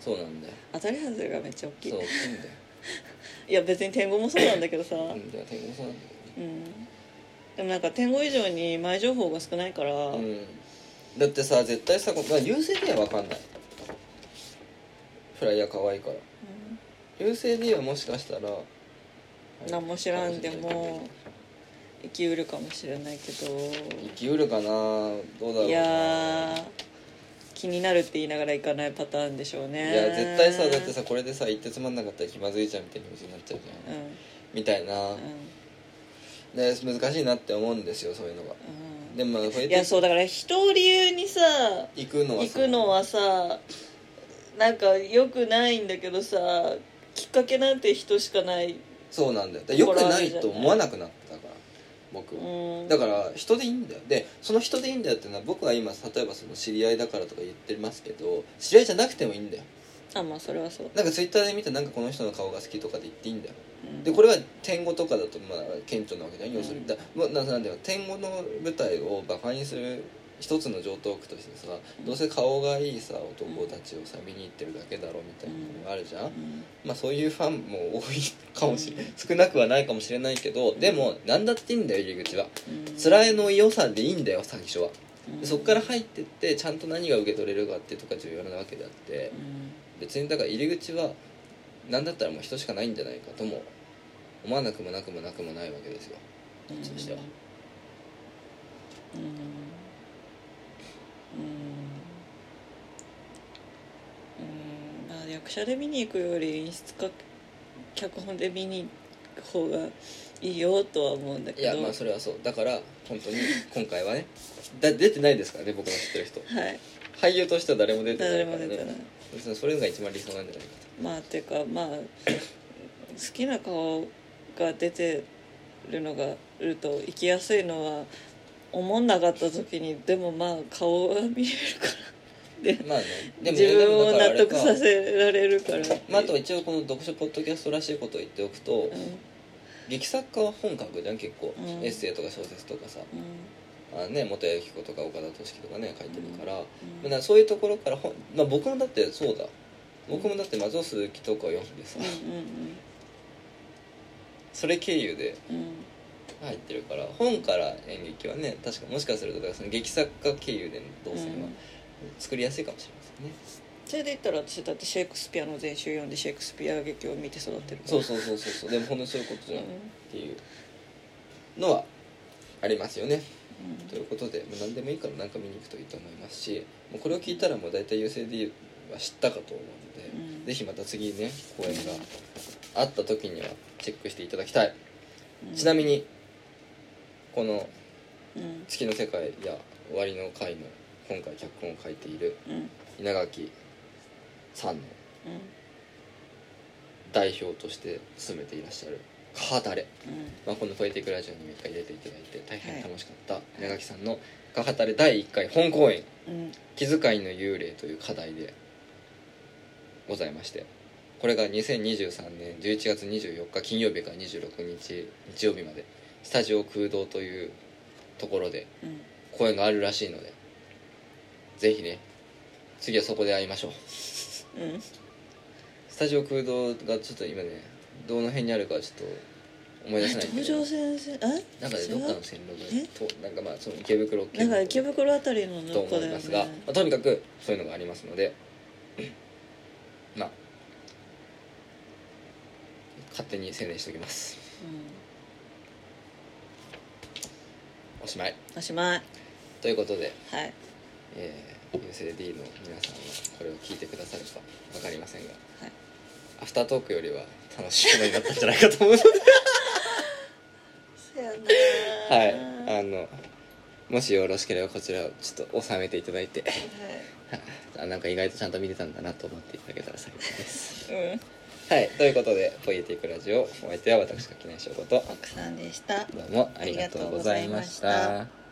そうなんだよ。当たり外れがめっちゃ大きい。そう大きいんだよ。*laughs* いや別に天狗もそうなんだけどさ、うん天狗もそうなんだうん、でもなんか天狗以上に前情報が少ないから、うん。だってさ絶対さ優勢 D は分かんない。フライヤー可愛いから。優勢 D はもしかしたら何も知らんでも生きうるかもしれないけど。生きうるかな？どうだろうな。いやー気になるって言いながら行かないパターンでしょうね。いや絶対さだってさこれでさ行ってつまんなかったら気まずいじゃんみたいな気持ちになっちゃうじゃん、うん。みたいな。うんで難しいなって思うんですよそういうのが。うん。でもこうやっていやそうだから人を理由にさ行くのは行くのはさなんか良くないんだけどさきっかけなんて人しかない。そうなんだよ。よくないと思わなくなったから僕は。うん。だから人でいいんだよ。でその人でいいんだよっていうのは僕は今例えばその知り合いだからとか言ってますけど知り合いじゃなくてもいいんだよ。あまあそれはそう、なんかツイッターで見てなんかこの人の顔が好きとかで言っていいんだよ。うんでこれは天狗とかだとまあ顕著なわけじゃん。要するうん。にだもうななんだよ。天狗の舞台をバカにする一つの常套句としてさどうせ顔がいいさ男たちをさ見に行ってるだけだろみたいなのがあるじゃん、うん。まあそういうファンも多いかもしれ少なくはないかもしれないけどでも何だっていいんだよ入り口は。うん。辛いの良さでいいんだよ最初は。そこから入ってってちゃんと何が受け取れるかっていうとこが重要なわけであって。うん。別にだから入り口は何だったらもう人しかないんじゃないかとも思わなくもなくもなくもないわけですよ。こっちとしてはうん。うん。うん。まあ役者で見に行くより演出家脚本で見に行く方がいいよとは思うんだけど。いやまあそれはそう。だから本当に今回はね *laughs* だ出てないですからね僕の知ってる人。*laughs* はい。俳優としては誰も出てないから誰も出てない。ねそれが一番理想なんじゃないかまあっていうかまあ好きな顔が出てるのがると行きやすいのは思んなかった時にでもまあ顔が見えるから。で *laughs* まあね。でも自分を納得させられるから。まあ、あとは一応この読書ポッドキャストらしいことを言っておくと、うん。劇作家は本書くじゃん結構、うん。エッセイとか小説とかさ。うん。あね元谷由紀子とか岡田敏樹とかね書いてるから,、うん。だからそういうところから本、まあ、僕もだってそうだ。僕もだって松尾鈴木とかを読んでさ、うんそれ経由でうん。うん入ってるから本から演劇はね確かもしかするとだからその劇作家経由での動線はうん。作りやすいかもしれませんね、それで言ったら私だってシェイクスピアの全集読んでシェイクスピア劇を見て育ってるから。そうそうそうそうそう。でも本当にそういうことじゃんっうんていうのはありますよね。うん。ということで、まあ、何でもいいから何か見に行くといいと思いますしもうこれを聞いたらもう大体優勢 D は知ったかと思うので、うん。ぜひまた次ね公演があった時にはチェックしていただきたい、うんちなみにこのうん「月の世界」や「終わりの会」の今回脚本を書いているうん稲垣さんのうん代表として務めていらっしゃるカハタレ。うんまあ、この「ポエティックラジオ」にも一回出ていただいて大変楽しかった稲垣さんの「カハタレ」第1回本公演。うん「気遣いの幽霊」という課題でございましてこれが2023年11月24日金曜日から26日日曜日までスタジオ空洞というところでうん。公演があるらしいのでぜひね次はそこで会いましょう。うん。スタジオ空洞がちょっと今ねどの辺にあるかはちょっと思い出せないけど。東条先生あなんかねどっかの線路でとなんかまあその池袋系なんか池袋あたりのとどこだよ思いますが、ねまあ、とにかくそういうのがありますのでまあ勝手に宣伝しておきます。おしまい。うんおしまい。ということで、はい。えー、優勢 D の皆さんはこれを聞いてくださるか分かりませんがはい。アフタートークよりは楽しいものになったんじゃないかと思う。*laughs* のではい。あのもしよろしければこちらをちょっと収めていただいて。あなんか意外とちゃんと見てたんだなと思っていただけたら幸いです。はいうんはいということで「ポイエティックラジオ」お相手は私垣内翔子と奥さんでした。どうもありがとうございました